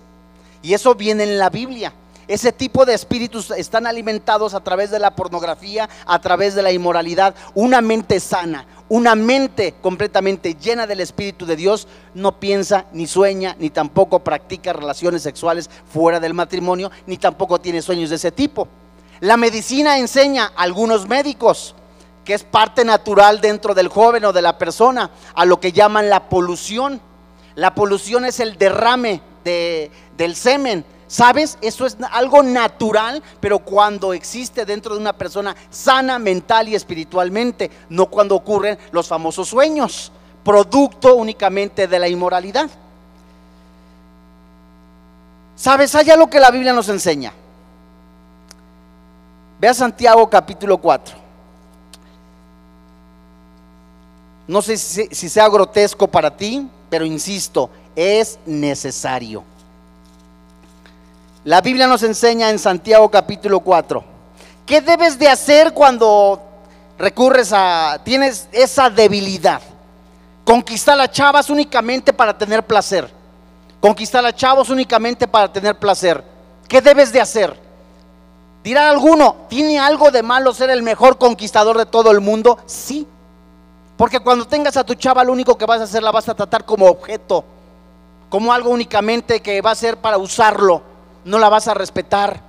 Y eso viene en la Biblia. Ese tipo de espíritus están alimentados a través de la pornografía, a través de la inmoralidad. Una mente sana, una mente completamente llena del Espíritu de Dios no piensa, ni sueña, ni tampoco practica relaciones sexuales fuera del matrimonio, ni tampoco tiene sueños de ese tipo. La medicina enseña a algunos médicos que es parte natural dentro del joven o de la persona, a lo que llaman la polución. La polución es el derrame del semen ¿Sabes? Eso es algo natural, pero cuando existe dentro de una persona sana mental y espiritualmente, no cuando ocurren los famosos sueños, producto únicamente de la inmoralidad. ¿Sabes? Hay algo que la Biblia nos enseña. Ve a Santiago capítulo 4. No sé si, si sea grotesco para ti, pero insisto, es necesario. La Biblia nos enseña en Santiago capítulo 4. ¿Qué debes de hacer cuando recurres a, tienes esa debilidad? Conquistar a chavas únicamente para tener placer. Conquistar a chavos únicamente para tener placer. ¿Qué debes de hacer? Dirá alguno, ¿tiene algo de malo ser el mejor conquistador de todo el mundo? Sí. Porque cuando tengas a tu chava, lo único que vas a hacer la vas a tratar como objeto, como algo únicamente que va a ser para usarlo no la vas a respetar.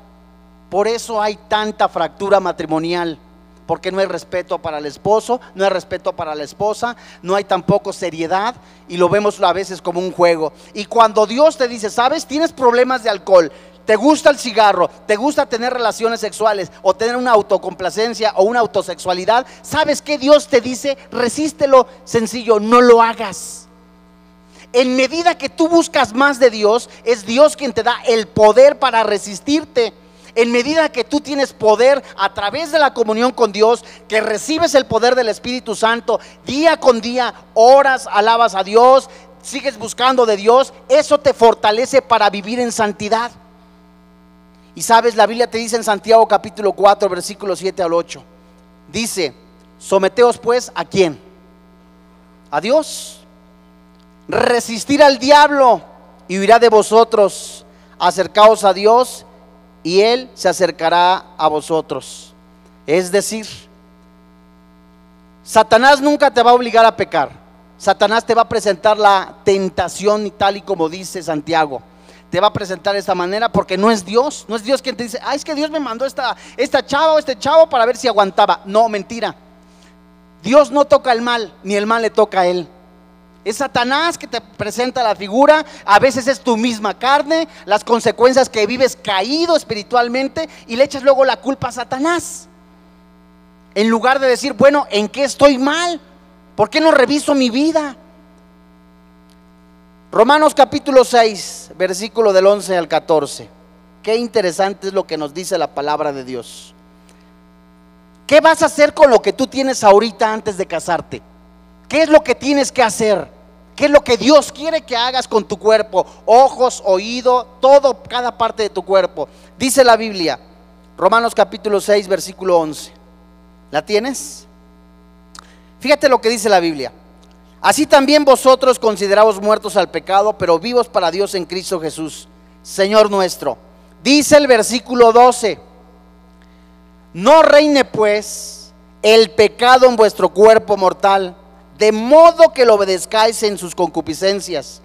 Por eso hay tanta fractura matrimonial, porque no hay respeto para el esposo, no hay respeto para la esposa, no hay tampoco seriedad y lo vemos a veces como un juego. Y cuando Dios te dice, sabes, tienes problemas de alcohol, te gusta el cigarro, te gusta tener relaciones sexuales o tener una autocomplacencia o una autosexualidad, ¿sabes qué Dios te dice? Resístelo sencillo, no lo hagas. En medida que tú buscas más de Dios, es Dios quien te da el poder para resistirte. En medida que tú tienes poder a través de la comunión con Dios, que recibes el poder del Espíritu Santo, día con día, horas alabas a Dios, sigues buscando de Dios, eso te fortalece para vivir en santidad. Y sabes, la Biblia te dice en Santiago capítulo 4, versículo 7 al 8, dice, Someteos pues a quién? A Dios. Resistir al diablo y huirá de vosotros. Acercaos a Dios y Él se acercará a vosotros. Es decir, Satanás nunca te va a obligar a pecar. Satanás te va a presentar la tentación tal y como dice Santiago. Te va a presentar de esta manera porque no es Dios. No es Dios quien te dice, ah, es que Dios me mandó esta, esta chava o este chavo para ver si aguantaba. No, mentira. Dios no toca el mal, ni el mal le toca a él. Es Satanás que te presenta la figura, a veces es tu misma carne, las consecuencias que vives caído espiritualmente y le echas luego la culpa a Satanás. En lugar de decir, bueno, ¿en qué estoy mal? ¿Por qué no reviso mi vida? Romanos capítulo 6, versículo del 11 al 14. Qué interesante es lo que nos dice la palabra de Dios. ¿Qué vas a hacer con lo que tú tienes ahorita antes de casarte? ¿Qué es lo que tienes que hacer? ¿Qué es lo que Dios quiere que hagas con tu cuerpo? Ojos, oído, todo, cada parte de tu cuerpo. Dice la Biblia, Romanos capítulo 6, versículo 11. ¿La tienes? Fíjate lo que dice la Biblia. Así también vosotros consideraos muertos al pecado, pero vivos para Dios en Cristo Jesús, Señor nuestro. Dice el versículo 12, no reine pues el pecado en vuestro cuerpo mortal de modo que lo obedezcáis en sus concupiscencias.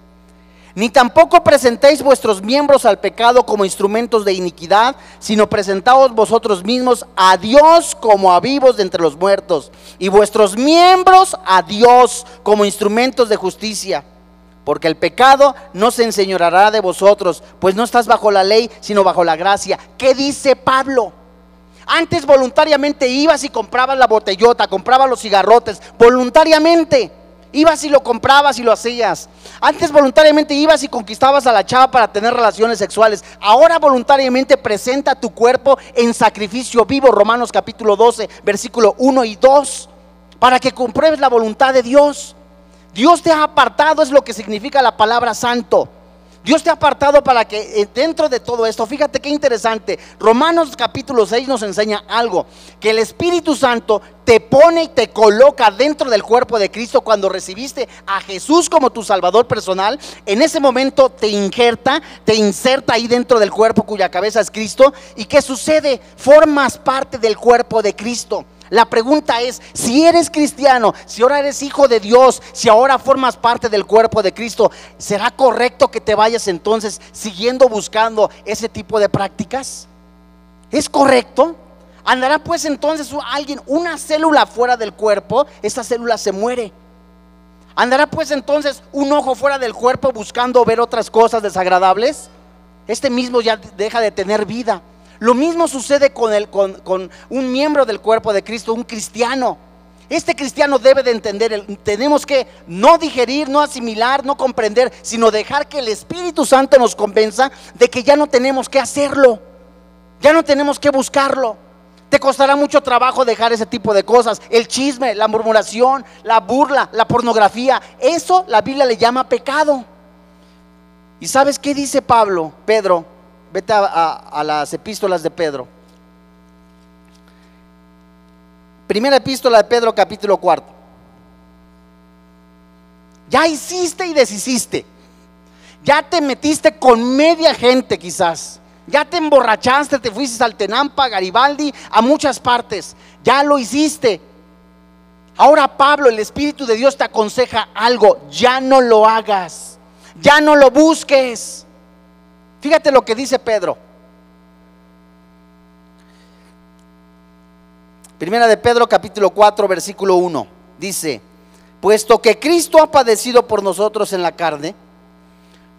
Ni tampoco presentéis vuestros miembros al pecado como instrumentos de iniquidad, sino presentaos vosotros mismos a Dios como a vivos de entre los muertos, y vuestros miembros a Dios como instrumentos de justicia. Porque el pecado no se enseñorará de vosotros, pues no estás bajo la ley, sino bajo la gracia. ¿Qué dice Pablo? Antes voluntariamente ibas y comprabas la botellota, comprabas los cigarrotes, voluntariamente. Ibas y lo comprabas y lo hacías. Antes voluntariamente ibas y conquistabas a la chava para tener relaciones sexuales. Ahora voluntariamente presenta tu cuerpo en sacrificio vivo. Romanos capítulo 12, versículo 1 y 2. Para que compruebes la voluntad de Dios. Dios te ha apartado, es lo que significa la palabra santo. Dios te ha apartado para que eh, dentro de todo esto, fíjate qué interesante, Romanos capítulo 6 nos enseña algo, que el Espíritu Santo te pone y te coloca dentro del cuerpo de Cristo cuando recibiste a Jesús como tu Salvador personal, en ese momento te injerta, te inserta ahí dentro del cuerpo cuya cabeza es Cristo, y ¿qué sucede? Formas parte del cuerpo de Cristo. La pregunta es, si eres cristiano, si ahora eres hijo de Dios, si ahora formas parte del cuerpo de Cristo, ¿será correcto que te vayas entonces siguiendo buscando ese tipo de prácticas? ¿Es correcto? ¿Andará pues entonces alguien, una célula fuera del cuerpo? Esta célula se muere. ¿Andará pues entonces un ojo fuera del cuerpo buscando ver otras cosas desagradables? Este mismo ya deja de tener vida. Lo mismo sucede con, un miembro del cuerpo de Cristo, un cristiano. Este cristiano debe de entender, tenemos que no digerir, no asimilar, no comprender, sino dejar que el Espíritu Santo nos convenza de que ya no tenemos que hacerlo, ya no tenemos que buscarlo. Te costará mucho trabajo dejar ese tipo de cosas, el chisme, la murmuración, la burla, la pornografía. Eso la Biblia le llama pecado. ¿Y sabes qué dice Pablo, Pedro? Vete a, las epístolas de Pedro. Primera epístola de Pedro, capítulo cuarto. Ya hiciste y deshiciste. Ya te metiste con media gente quizás. Ya te emborrachaste, te fuiste al Tenampa, Garibaldi, a muchas partes. Ya lo hiciste. Ahora Pablo, el Espíritu de Dios te aconseja algo. Ya no lo hagas. Ya no lo busques. Fíjate lo que dice Pedro. Primera de Pedro capítulo 4 versículo 1. Dice, puesto que Cristo ha padecido por nosotros en la carne,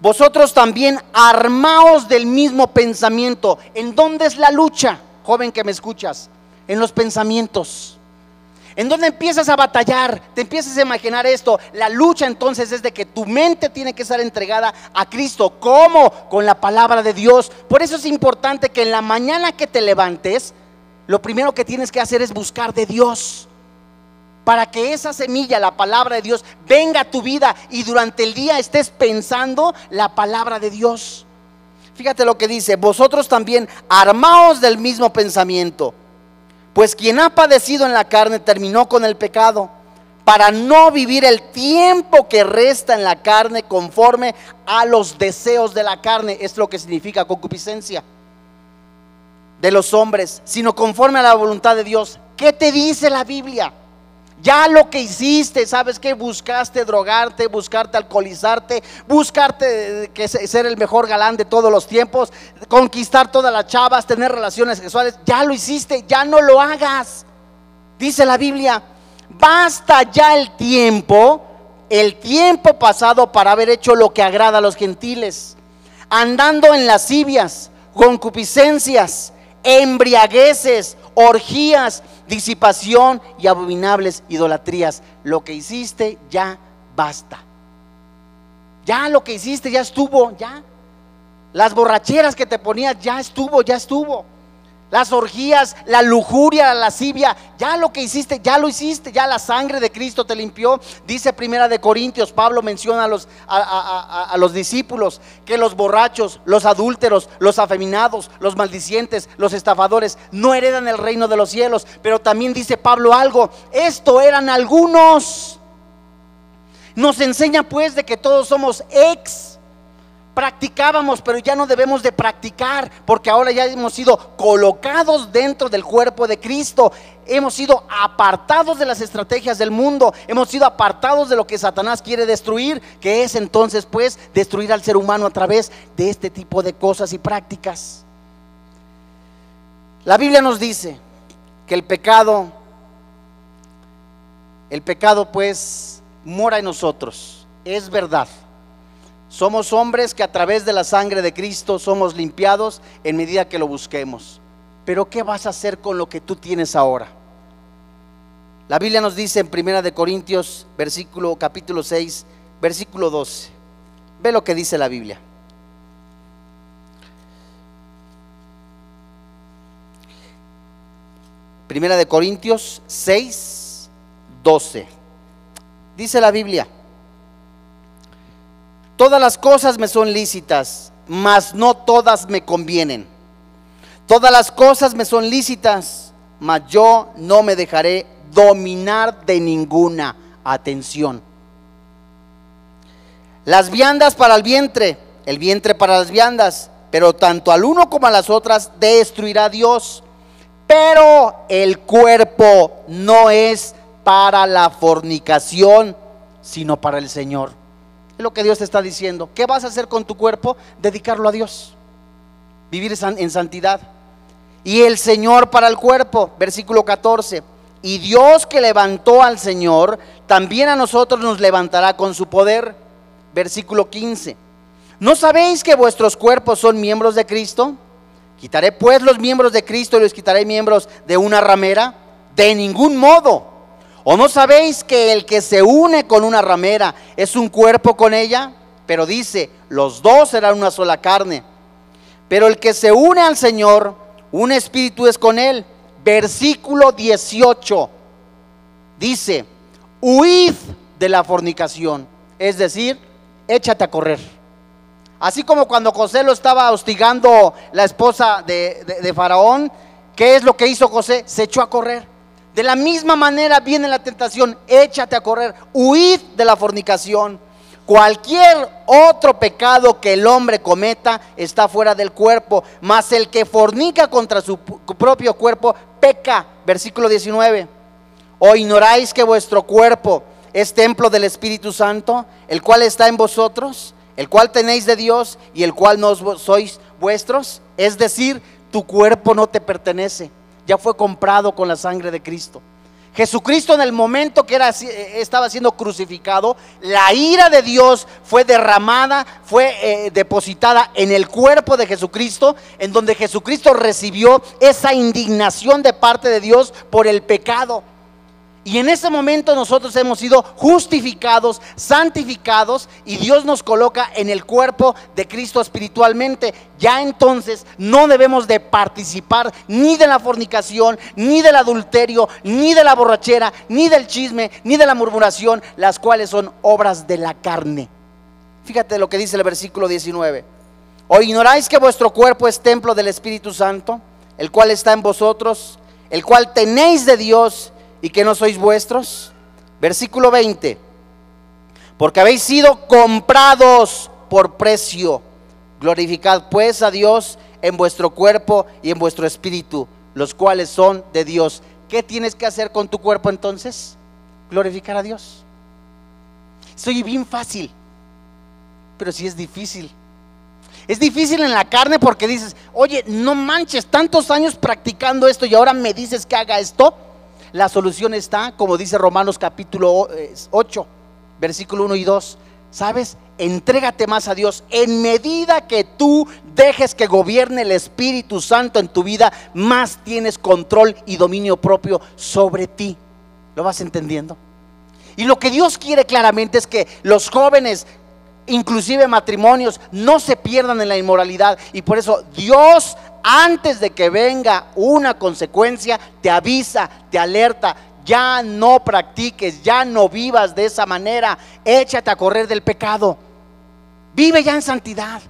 vosotros también armaos del mismo pensamiento. ¿En dónde es la lucha, joven que me escuchas? En los pensamientos. En donde empiezas a batallar, te empiezas a imaginar esto. La lucha entonces es de que tu mente tiene que estar entregada a Cristo. ¿Cómo? Con la palabra de Dios. Por eso es importante que en la mañana que te levantes, lo primero que tienes que hacer es buscar de Dios. Para que esa semilla, la palabra de Dios, venga a tu vida y durante el día estés pensando la palabra de Dios. Fíjate lo que dice, vosotros también armaos del mismo pensamiento Pues quien ha padecido en la carne terminó con el pecado para no vivir el tiempo que resta en la carne conforme a los deseos de la carne. Es lo que significa concupiscencia de los hombres, sino conforme a la voluntad de Dios. ¿Qué te dice la Biblia? Ya lo que hiciste, ¿sabes que Buscaste drogarte, buscarte alcoholizarte, buscarte que ser el mejor galán de todos los tiempos, conquistar todas las chavas, tener relaciones sexuales. Ya lo hiciste, ya no lo hagas. Dice la Biblia, basta ya el tiempo, el tiempo pasado para haber hecho lo que agrada a los gentiles, andando en lascivias, concupiscencias, embriagueces, orgías, disipación y abominables idolatrías. Lo que hiciste ya basta. Ya lo que hiciste ya estuvo, ya. Las borracheras que te ponías ya estuvo, ya estuvo las orgías, la lujuria, la lascivia, ya lo que hiciste, ya lo hiciste, ya la sangre de Cristo te limpió. Dice Primera de Corintios, Pablo menciona a los, a, los discípulos que los borrachos, los adúlteros, los afeminados, los maldicientes, los estafadores no heredan el reino de los cielos. Pero también dice Pablo algo, esto eran algunos. Nos enseña pues de que todos somos ex practicábamos, pero ya no debemos de practicar, porque ahora ya hemos sido colocados dentro del cuerpo de Cristo, hemos sido apartados de las estrategias del mundo, hemos sido apartados de lo que Satanás quiere destruir, que es entonces pues destruir al ser humano a través de este tipo de cosas y prácticas. La Biblia nos dice que el pecado, el pecado pues mora en nosotros, es verdad. Somos hombres que a través de la sangre de Cristo somos limpiados en medida que lo busquemos. Pero ¿qué vas a hacer con lo que tú tienes ahora? La Biblia nos dice en Primera de Corintios, versículo capítulo 6, versículo 12. Ve lo que dice la Biblia. Primera de Corintios 6, 12. Dice la Biblia, Todas las cosas me son lícitas, mas no todas me convienen. Todas las cosas me son lícitas, mas yo no me dejaré dominar de ninguna. Atención. Las viandas para el vientre, el vientre para las viandas, pero tanto al uno como a las otras destruirá Dios. Pero el cuerpo no es para la fornicación, sino para el Señor. Es lo que Dios te está diciendo. ¿Qué vas a hacer con tu cuerpo? Dedicarlo a Dios. Vivir en santidad. Y el Señor para el cuerpo, versículo 14. Y Dios que levantó al Señor, también a nosotros nos levantará con su poder. Versículo 15. ¿No sabéis que vuestros cuerpos son miembros de Cristo? Quitaré pues los miembros de Cristo y los quitaré miembros de una ramera. De ningún modo. ¿O no sabéis que el que se une con una ramera es un cuerpo con ella? Pero dice, los dos serán una sola carne. Pero el que se une al Señor, un espíritu es con él. Versículo 18 dice, huid de la fornicación. Es decir, échate a correr. Así como cuando José lo estaba hostigando la esposa de, de Faraón, ¿qué es lo que hizo José? Se echó a correr. De la misma manera viene la tentación, échate a correr, huid de la fornicación. Cualquier otro pecado que el hombre cometa está fuera del cuerpo, mas el que fornica contra su propio cuerpo peca. Versículo 19. ¿O ignoráis que vuestro cuerpo es templo del Espíritu Santo, el cual está en vosotros, el cual tenéis de Dios y el cual no sois vuestros? Es decir, tu cuerpo no te pertenece ya fue comprado con la sangre de Cristo. Jesucristo en el momento que era, eh, estaba siendo crucificado, la ira de Dios fue derramada, fue eh, depositada en el cuerpo de Jesucristo, en donde Jesucristo recibió esa indignación de parte de Dios por el pecado. Y en ese momento nosotros hemos sido justificados, santificados y Dios nos coloca en el cuerpo de Cristo espiritualmente. Ya entonces no debemos de participar ni de la fornicación, ni del adulterio, ni de la borrachera, ni del chisme, ni de la murmuración, las cuales son obras de la carne. Fíjate lo que dice el versículo 19. ¿O ignoráis que vuestro cuerpo es templo del Espíritu Santo, el cual está en vosotros? el cual tenéis de Dios y que no sois vuestros. Versículo 20. Porque habéis sido comprados por precio. Glorificad pues a Dios en vuestro cuerpo y en vuestro espíritu, los cuales son de Dios. ¿Qué tienes que hacer con tu cuerpo entonces? Glorificar a Dios. Soy bien fácil, pero sí es difícil. Es difícil en la carne porque dices, oye, no manches, tantos años practicando esto y ahora me dices que haga esto. La solución está, como dice Romanos capítulo 8, eh, versículo 1 y 2. ¿Sabes? Entrégate más a Dios. En medida que tú dejes que gobierne el Espíritu Santo en tu vida, más tienes control y dominio propio sobre ti. ¿Lo vas entendiendo? Y lo que Dios quiere claramente es que los jóvenes, inclusive matrimonios, no se pierdan en la inmoralidad. Y por eso Dios, antes de que venga una consecuencia, te avisa, te alerta. Ya no practiques, ya no vivas de esa manera. Échate a correr del pecado. Vive ya en santidad.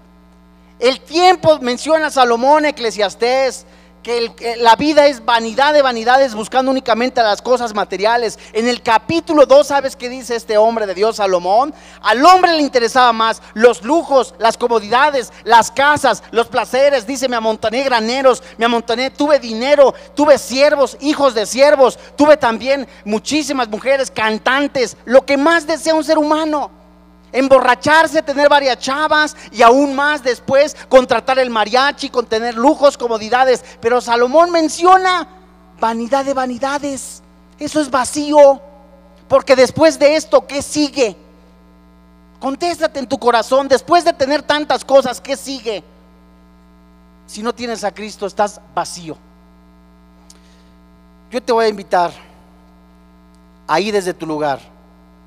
El tiempo menciona Salomón, Eclesiastés, que la vida es vanidad de vanidades buscando únicamente las cosas materiales. En el capítulo 2, ¿sabes qué dice este hombre de Dios, Salomón? Al hombre le interesaba más los lujos, las comodidades, las casas, los placeres. Dice, me amontané graneros, me amontané, tuve dinero, tuve siervos, hijos de siervos, tuve también muchísimas mujeres, cantantes, lo que más desea un ser humano emborracharse, tener varias chavas y aún más después contratar el mariachi con tener lujos, comodidades. Pero Salomón menciona vanidad de vanidades. Eso es vacío. Porque después de esto, ¿qué sigue? Contéstate en tu corazón, después de tener tantas cosas, ¿qué sigue? Si no tienes a Cristo, estás vacío. Yo te voy a invitar ahí desde tu lugar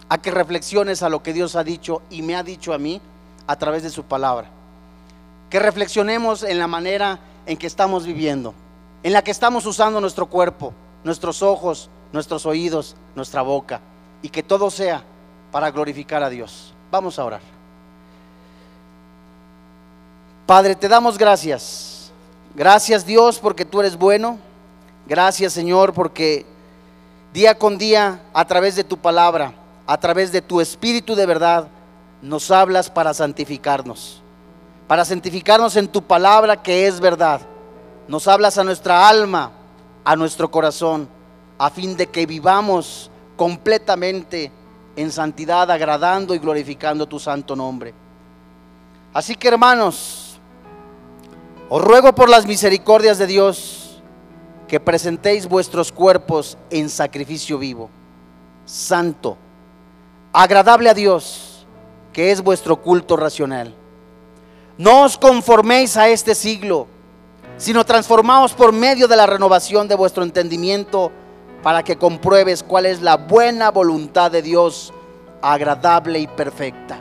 a que reflexiones a lo que Dios ha dicho y me ha dicho a mí a través de su palabra. Que reflexionemos en la manera en que estamos viviendo, en la que estamos usando nuestro cuerpo, nuestros ojos, nuestros oídos, nuestra boca, y que todo sea para glorificar a Dios. Vamos a orar. Padre, te damos gracias. Gracias Dios porque tú eres bueno. Gracias Señor porque día con día a través de tu palabra a través de tu Espíritu de verdad, nos hablas para santificarnos, para santificarnos en tu palabra que es verdad. Nos hablas a nuestra alma, a nuestro corazón, a fin de que vivamos completamente en santidad, agradando y glorificando tu santo nombre. Así que hermanos, os ruego por las misericordias de Dios que presentéis vuestros cuerpos en sacrificio vivo, santo, agradable a Dios, que es vuestro culto racional. No os conforméis a este siglo, sino transformaos por medio de la renovación de vuestro entendimiento para que compruebes cuál es la buena voluntad de Dios, agradable y perfecta.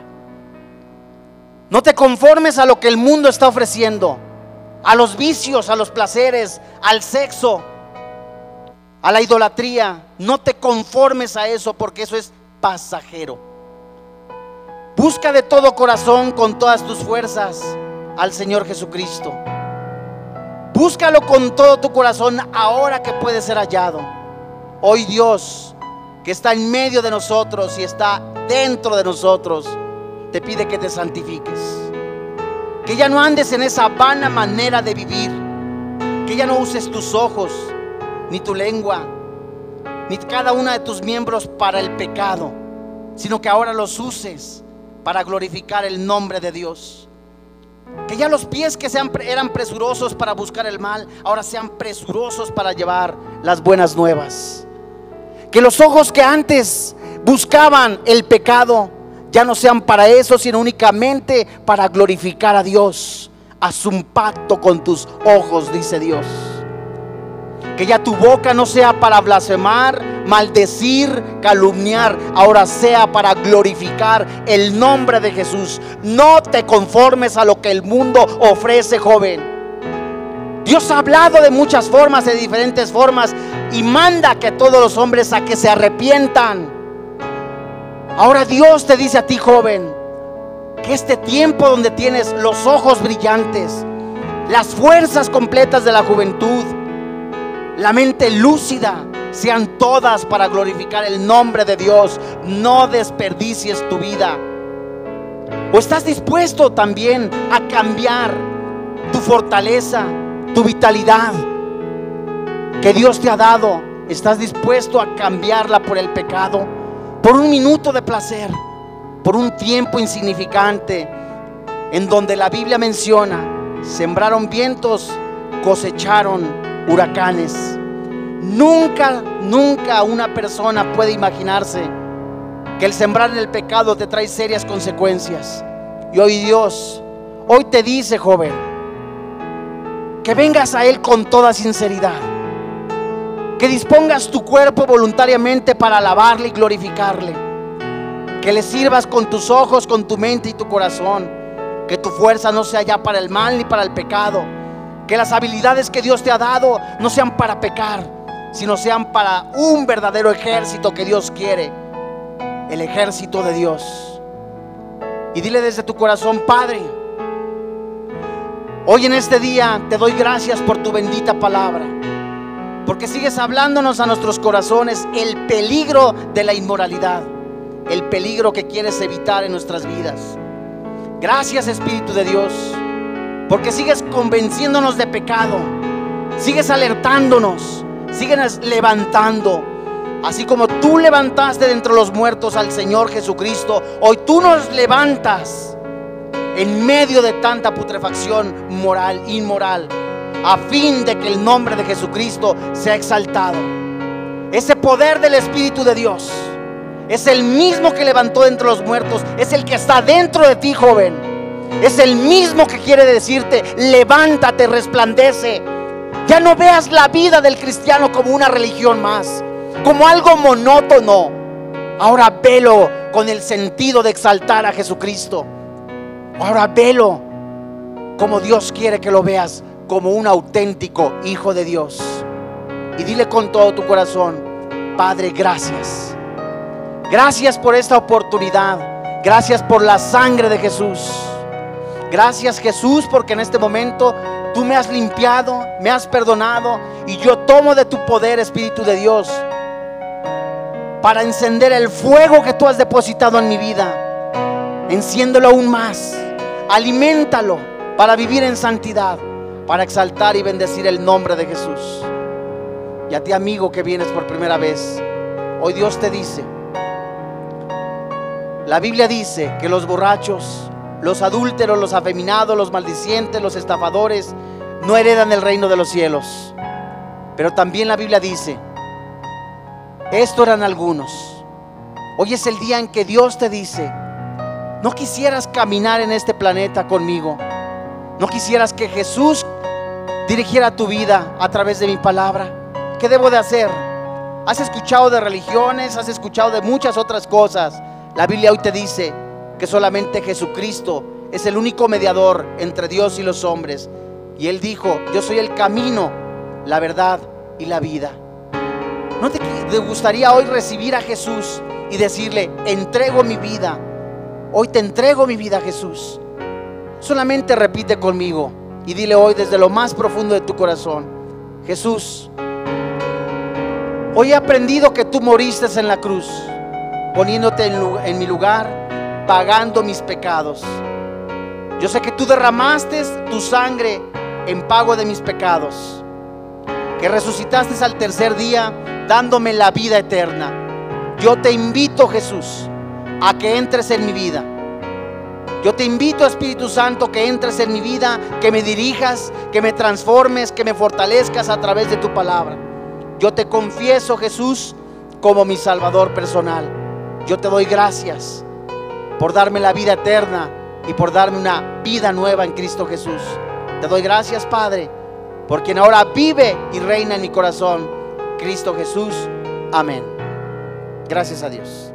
No te conformes a lo que el mundo está ofreciendo, a los vicios, a los placeres, al sexo, a la idolatría. No te conformes a eso porque eso es pasajero. Busca de todo corazón, con todas tus fuerzas, al Señor Jesucristo. Búscalo con todo tu corazón ahora que puede ser hallado. Hoy Dios, que está en medio de nosotros y está dentro de nosotros, te pide que te santifiques. Que ya no andes en esa vana manera de vivir. Que ya no uses tus ojos, ni tu lengua, ni cada una de tus miembros para el pecado, sino que ahora los uses para glorificar el nombre de Dios. Que ya los pies que eran presurosos para buscar el mal, ahora sean presurosos para llevar las buenas nuevas. Que los ojos que antes buscaban el pecado, ya no sean para eso, sino únicamente para glorificar a Dios. Haz un pacto con tus ojos, dice Dios. Que ya tu boca no sea para blasfemar, maldecir, calumniar, ahora sea para glorificar el nombre de Jesús. No te conformes a lo que el mundo ofrece, joven. Dios ha hablado de muchas formas, de diferentes formas, y manda que todos los hombres a que se arrepientan. Ahora Dios te dice a ti, joven, que este tiempo donde tienes los ojos brillantes, las fuerzas completas de la juventud, la mente lúcida, sean todas para glorificar el nombre de Dios. No desperdicies tu vida. ¿O estás dispuesto también a cambiar tu fortaleza, tu vitalidad que Dios te ha dado? ¿Estás dispuesto a cambiarla por el pecado? Por un minuto de placer, por un tiempo insignificante, en donde la Biblia menciona, sembraron vientos, cosecharon huracanes. Nunca, nunca una persona puede imaginarse que el sembrar el pecado te trae serias consecuencias. Y hoy Dios, hoy te dice, joven, que vengas a Él con toda sinceridad. Que dispongas tu cuerpo voluntariamente para alabarle y glorificarle. Que le sirvas con tus ojos, con tu mente y tu corazón. Que tu fuerza no sea ya para el mal ni para el pecado. Que las habilidades que Dios te ha dado no sean para pecar, sino sean para un verdadero ejército que Dios quiere el ejército de Dios. Y dile desde tu corazón, Padre, hoy en este día te doy gracias por tu bendita palabra, porque sigues hablándonos a nuestros corazones el peligro de la inmoralidad, el peligro que quieres evitar en nuestras vidas. Gracias Espíritu de Dios, porque sigues convenciéndonos de pecado, sigues alertándonos, sigues levantando Así como tú levantaste de entre los muertos al Señor Jesucristo, hoy tú nos levantas en medio de tanta putrefacción moral, inmoral, a fin de que el nombre de Jesucristo sea exaltado. Ese poder del Espíritu de Dios es el mismo que levantó entre los muertos, es el que está dentro de ti, joven. Es el mismo que quiere decirte, levántate, resplandece. Ya no veas la vida del cristiano como una religión más como algo monótono. Ahora velo con el sentido de exaltar a Jesucristo. Ahora velo como Dios quiere que lo veas, como un auténtico hijo de Dios. Y dile con todo tu corazón, Padre, gracias. Gracias por esta oportunidad. Gracias por la sangre de Jesús. Gracias Jesús porque en este momento tú me has limpiado, me has perdonado y yo tomo de tu poder, Espíritu de Dios para encender el fuego que tú has depositado en mi vida. Enciéndelo aún más. Aliméntalo para vivir en santidad, para exaltar y bendecir el nombre de Jesús. Y a ti amigo que vienes por primera vez, hoy Dios te dice, la Biblia dice que los borrachos, los adúlteros, los afeminados, los maldicientes, los estafadores, no heredan el reino de los cielos. Pero también la Biblia dice esto eran algunos. Hoy es el día en que Dios te dice, no quisieras caminar en este planeta conmigo. No quisieras que Jesús dirigiera tu vida a través de mi palabra. ¿Qué debo de hacer? Has escuchado de religiones, has escuchado de muchas otras cosas. La Biblia hoy te dice que solamente Jesucristo es el único mediador entre Dios y los hombres. Y Él dijo, yo soy el camino, la verdad y la vida. ¿No te, gustaría hoy recibir a Jesús y decirle, entrego mi vida? Hoy te entrego mi vida, Jesús. Solamente repite conmigo y dile hoy desde lo más profundo de tu corazón, Jesús, hoy he aprendido que tú moriste en la cruz, poniéndote en, en mi lugar, pagando mis pecados. Yo sé que tú derramaste tu sangre en pago de mis pecados, que resucitaste al tercer día dándome la vida eterna. Yo te invito, Jesús, a que entres en mi vida. Yo te invito, Espíritu Santo, que entres en mi vida, que me dirijas, que me transformes, que me fortalezcas a través de tu palabra. Yo te confieso, Jesús, como mi Salvador personal. Yo te doy gracias por darme la vida eterna y por darme una vida nueva en Cristo Jesús. Te doy gracias, Padre, por quien ahora vive y reina en mi corazón Cristo Jesús. Amén. Gracias a Dios.